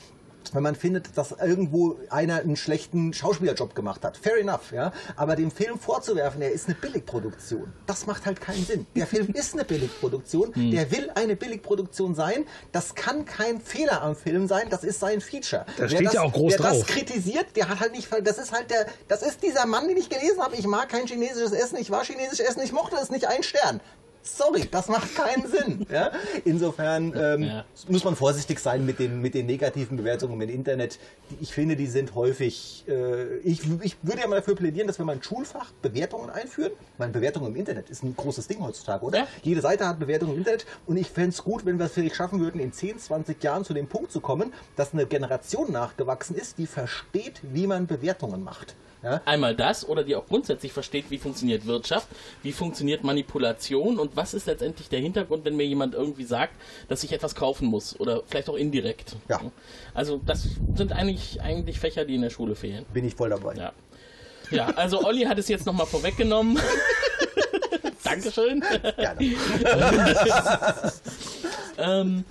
Wenn man findet, dass irgendwo einer einen schlechten Schauspielerjob gemacht hat, fair enough, ja. Aber dem Film vorzuwerfen, er ist eine Billigproduktion, das macht halt keinen Sinn. Der Film ist eine Billigproduktion, der will eine Billigproduktion sein. Das kann kein Fehler am Film sein, das ist sein Feature. Da steht das, ja auch groß wer das drauf. kritisiert, der hat halt nicht, das ist halt der, das ist dieser Mann, den ich gelesen habe. Ich mag kein chinesisches Essen, ich war chinesisch essen, ich mochte es nicht, ein Stern. Sorry, das macht keinen Sinn. Ja? Insofern ähm, Ja. muss man vorsichtig sein mit den, mit den negativen Bewertungen im Internet. Ich finde, die sind häufig. Äh, ich, ich würde ja mal dafür plädieren, dass wir mal ein Schulfach Bewertungen einführen. Meine, Bewertungen im Internet ist ein großes Ding heutzutage, oder? Ja. Jede Seite hat Bewertungen im Internet und ich fände es gut, wenn wir es vielleicht schaffen würden, in 10, 20 Jahren zu dem Punkt zu kommen, dass eine Generation nachgewachsen ist, die versteht, wie man Bewertungen macht. Ja? Einmal das oder die auch grundsätzlich versteht, wie funktioniert Wirtschaft, wie funktioniert Manipulation und was ist letztendlich der Hintergrund, wenn mir jemand irgendwie sagt, dass ich etwas kaufen muss oder vielleicht auch indirekt. Ja. Also das sind eigentlich, eigentlich Fächer, die in der Schule fehlen. Bin ich voll dabei. Ja. Ja, also Olli hat es jetzt nochmal vorweggenommen. Dankeschön. Ähm,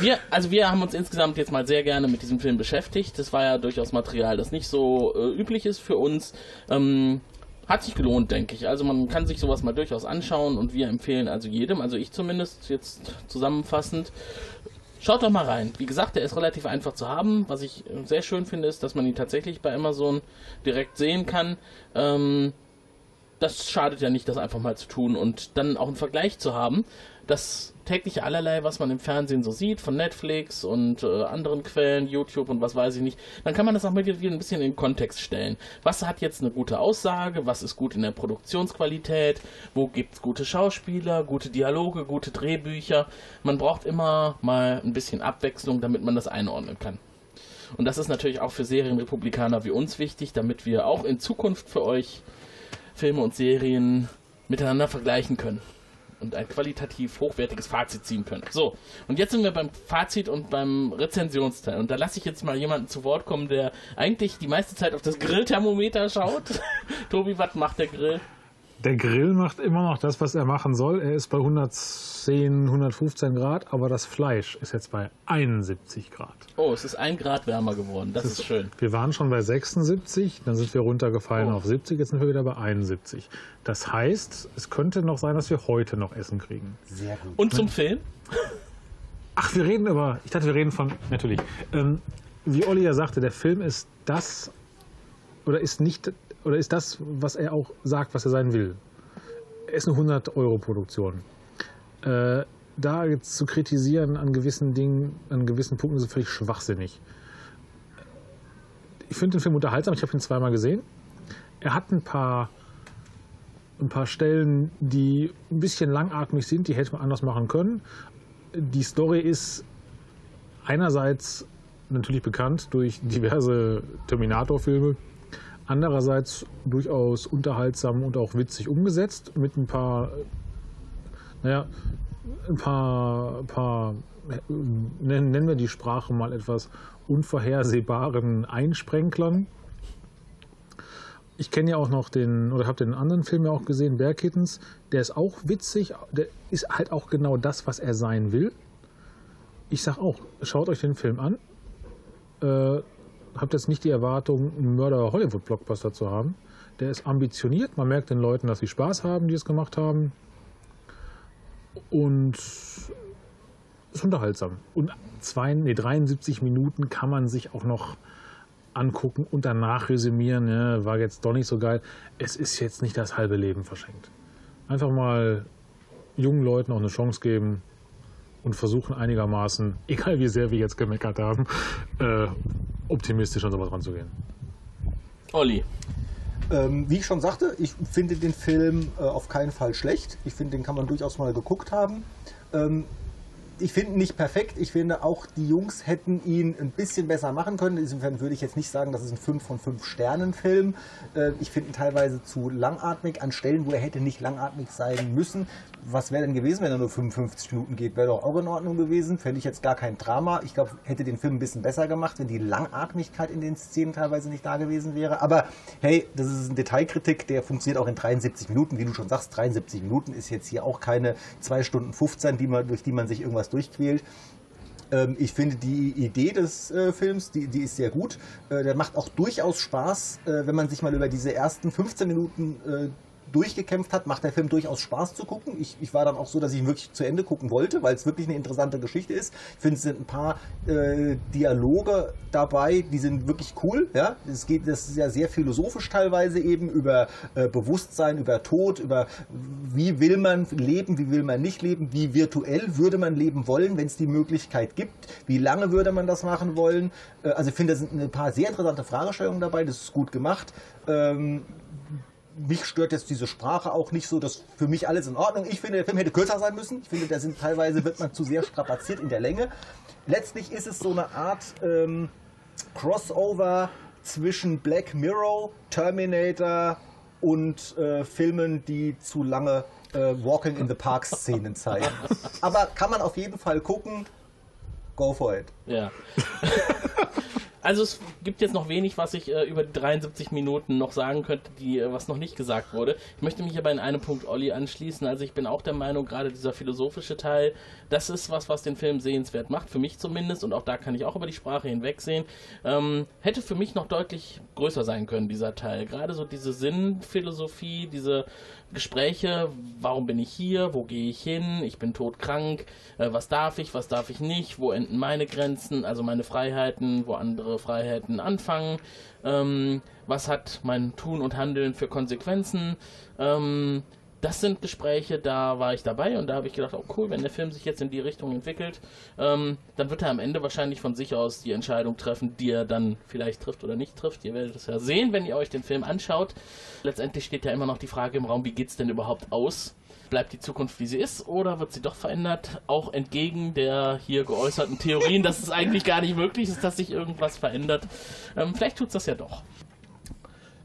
wir, also wir haben uns insgesamt jetzt mal sehr gerne mit diesem Film beschäftigt. Das war ja durchaus Material, das nicht so äh, üblich ist für uns. Ähm, hat sich gelohnt, denke ich. Also man kann sich sowas mal durchaus anschauen und wir empfehlen also jedem, also ich zumindest jetzt zusammenfassend, Schaut doch mal rein. Wie gesagt, der ist relativ einfach zu haben. Was ich sehr schön finde, ist, dass man ihn tatsächlich bei Amazon direkt sehen kann. Ähm, das schadet ja nicht, das einfach mal zu tun und dann auch einen Vergleich zu haben. Das tägliche allerlei, was man im Fernsehen so sieht, von Netflix und äh, anderen Quellen, YouTube und was weiß ich nicht, dann kann man das auch mal wieder ein bisschen in den Kontext stellen. Was hat jetzt eine gute Aussage? Was ist gut in der Produktionsqualität? Wo gibt's gute Schauspieler, gute Dialoge, gute Drehbücher? Man braucht immer mal ein bisschen Abwechslung, damit man das einordnen kann. Und das ist natürlich auch für Serienrepublikaner wie uns wichtig, damit wir auch in Zukunft für euch Filme und Serien miteinander vergleichen können und ein qualitativ hochwertiges Fazit ziehen können. So, und jetzt sind wir beim Fazit und beim Rezensionsteil. Und da lasse ich jetzt mal jemanden zu Wort kommen, der eigentlich die meiste Zeit auf das Grillthermometer schaut. Tobi, was macht der Grill? Der Grill macht immer noch das, was er machen soll. Er ist bei 110, 115 Grad, aber das Fleisch ist jetzt bei 71 Grad. Oh, es ist ein Grad wärmer geworden. Das ist schön. Wir waren schon bei 76, dann sind wir runtergefallen Oh. auf 70, jetzt sind wir wieder bei 71. Das heißt, es könnte noch sein, dass wir heute noch Essen kriegen. Sehr gut. Und zum Film? Ach, wir reden über, ich dachte, wir reden von, natürlich. Ähm, wie Olli ja sagte, der Film ist das, oder ist nicht, oder ist das, was er auch sagt, was er sein will. Er ist eine 100-Euro-Produktion. Äh, da jetzt zu kritisieren an gewissen Dingen, an gewissen Punkten, ist völlig schwachsinnig. Ich finde den Film unterhaltsam, ich habe ihn zweimal gesehen. Er hat ein paar, ein paar Stellen, die ein bisschen langatmig sind, die hätte man anders machen können. Die Story ist einerseits natürlich bekannt durch diverse Terminator-Filme, andererseits durchaus unterhaltsam und auch witzig umgesetzt mit ein paar, naja, ein paar, paar nennen, nennen wir die Sprache mal etwas unvorhersehbaren Einsprenklern. Ich kenne ja auch noch den, oder habe den anderen Film ja auch gesehen, Bear Kittens. Der ist auch witzig, der ist halt auch genau das, was er sein will. Ich sag auch, schaut euch den Film an. Äh, habt jetzt nicht die Erwartung, einen Mörder-Hollywood-Blockbuster zu haben. Der ist ambitioniert, man merkt den Leuten, dass sie Spaß haben, die es gemacht haben. Und ist unterhaltsam. Und zwei, nee, 73 Minuten kann man sich auch noch angucken und danach resümieren, ja, war jetzt doch nicht so geil. Es ist jetzt nicht das halbe Leben verschenkt. Einfach mal jungen Leuten auch eine Chance geben und versuchen einigermaßen, egal wie sehr wir jetzt gemeckert haben, äh, optimistisch an sowas ranzugehen. Olli. Ähm, wie ich schon sagte, ich finde den Film äh, auf keinen Fall schlecht. Ich finde, den kann man durchaus mal geguckt haben. Ähm, ich finde ihn nicht perfekt. Ich finde auch, die Jungs hätten ihn ein bisschen besser machen können. Insofern würde ich jetzt nicht sagen, das ist ein 5 von 5 Sternen Film. Äh, ich finde ihn teilweise zu langatmig an Stellen, wo er hätte nicht langatmig sein müssen. Was wäre denn gewesen, wenn er nur 55 Minuten geht? Wäre doch auch in Ordnung gewesen. Fände ich jetzt gar kein Drama. Ich glaube, hätte den Film ein bisschen besser gemacht, wenn die Langatmigkeit in den Szenen teilweise nicht da gewesen wäre. Aber hey, das ist ein Detailkritik, der funktioniert auch in 73 Minuten. Wie du schon sagst, 73 Minuten ist jetzt hier auch keine 2 Stunden 15, die man, durch die man sich irgendwas durchquält. Ähm, ich finde die Idee des äh, Films, die, die ist sehr gut. Äh, der macht auch durchaus Spaß, äh, wenn man sich mal über diese ersten 15 Minuten durchgekämpft hat, macht der Film durchaus Spaß zu gucken. Ich, ich war dann auch so, dass ich ihn wirklich zu Ende gucken wollte, weil es wirklich eine interessante Geschichte ist. Ich finde, es sind ein paar äh, Dialoge dabei, die sind wirklich cool. Ja? Es geht, das ist ja sehr philosophisch teilweise eben über äh, Bewusstsein, über Tod, über wie will man leben, wie will man nicht leben, wie virtuell würde man leben wollen, wenn es die Möglichkeit gibt, wie lange würde man das machen wollen. Äh, also ich finde, da sind ein paar sehr interessante Fragestellungen dabei, das ist gut gemacht. Ähm, mich stört jetzt diese Sprache auch nicht so, dass für mich alles in Ordnung. Ich finde, der Film hätte kürzer sein müssen. Ich finde, da sind teilweise wird man zu sehr strapaziert in der Länge. Letztlich ist es so eine Art ähm, Crossover zwischen Black Mirror, Terminator und äh, Filmen, die zu lange äh, Walking in the Park Szenen zeigen. Aber kann man auf jeden Fall gucken. Go for it. Ja. Also es gibt jetzt noch wenig, was ich äh, über die 73 Minuten noch sagen könnte, die, äh, was noch nicht gesagt wurde. Ich möchte mich aber in einem Punkt Olli anschließen. Also ich bin auch der Meinung, gerade dieser philosophische Teil, das ist was, was den Film sehenswert macht, für mich zumindest, und auch da kann ich auch über die Sprache hinwegsehen. Ähm, hätte für mich noch deutlich größer sein können, dieser Teil. Gerade so diese Sinnphilosophie, diese Gespräche, warum bin ich hier, wo gehe ich hin, ich bin todkrank, äh, was darf ich, was darf ich nicht, wo enden meine Grenzen, also meine Freiheiten, wo andere Freiheiten anfangen, ähm, was hat mein Tun und Handeln für Konsequenzen, ähm, das sind Gespräche, da war ich dabei und da habe ich gedacht, oh cool, wenn der Film sich jetzt in die Richtung entwickelt, ähm, dann wird er am Ende wahrscheinlich von sich aus die Entscheidung treffen, die er dann vielleicht trifft oder nicht trifft. Ihr werdet es ja sehen, wenn ihr euch den Film anschaut. Letztendlich steht ja immer noch die Frage im Raum, wie geht es denn überhaupt aus? Bleibt die Zukunft wie sie ist oder wird sie doch verändert? Auch entgegen der hier geäußerten Theorien, dass es eigentlich gar nicht möglich ist, dass sich irgendwas verändert. Ähm, vielleicht tut es das ja doch.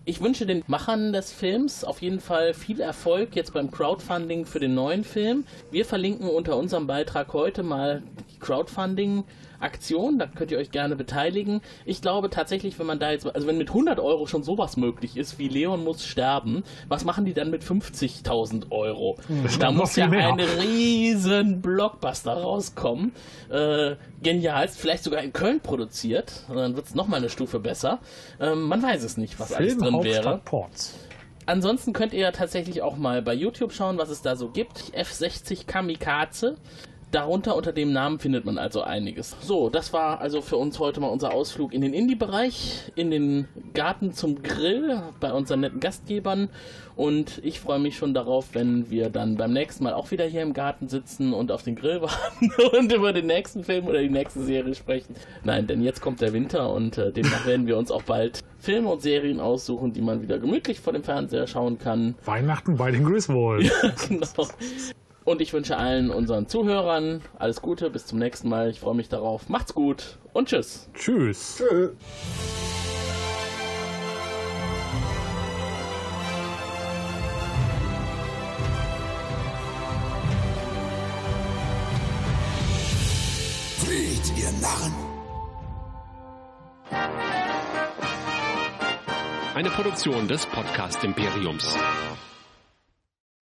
Ich wünsche den Machern des Films auf jeden Fall viel Erfolg jetzt beim Crowdfunding für den neuen Film. Wir verlinken unter unserem Beitrag heute mal die Crowdfunding Aktion, da könnt ihr euch gerne beteiligen. Ich glaube tatsächlich, wenn man da jetzt, also wenn mit 100 Euro schon sowas möglich ist, wie Leon muss sterben, was machen die dann mit 50.000 Euro? Das da muss ja mehr. ein riesen Blockbuster rauskommen. Äh, genialst, vielleicht sogar in Köln produziert. Dann wird es nochmal eine Stufe besser. Ähm, man weiß es nicht, was alles drin wäre. Ports. Ansonsten könnt ihr ja tatsächlich auch mal bei YouTube schauen, was es da so gibt. F60 Kamikaze. Darunter unter dem Namen findet man also einiges. So, das war also für uns heute mal unser Ausflug in den Indie-Bereich, in den Garten zum Grill bei unseren netten Gastgebern. Und ich freue mich schon darauf, wenn wir dann beim nächsten Mal auch wieder hier im Garten sitzen und auf den Grill warten und über den nächsten Film oder die nächste Serie sprechen. Nein, denn jetzt kommt der Winter und äh, demnach werden wir uns auch bald Filme und Serien aussuchen, die man wieder gemütlich vor dem Fernseher schauen kann. Weihnachten bei den Griswolds. genau. Und ich wünsche allen unseren Zuhörern alles Gute, bis zum nächsten Mal. Ich freue mich darauf. Macht's gut und tschüss. Tschüss. Tschö. Flieht, ihr Narren! Eine Produktion des Podcast Imperiums.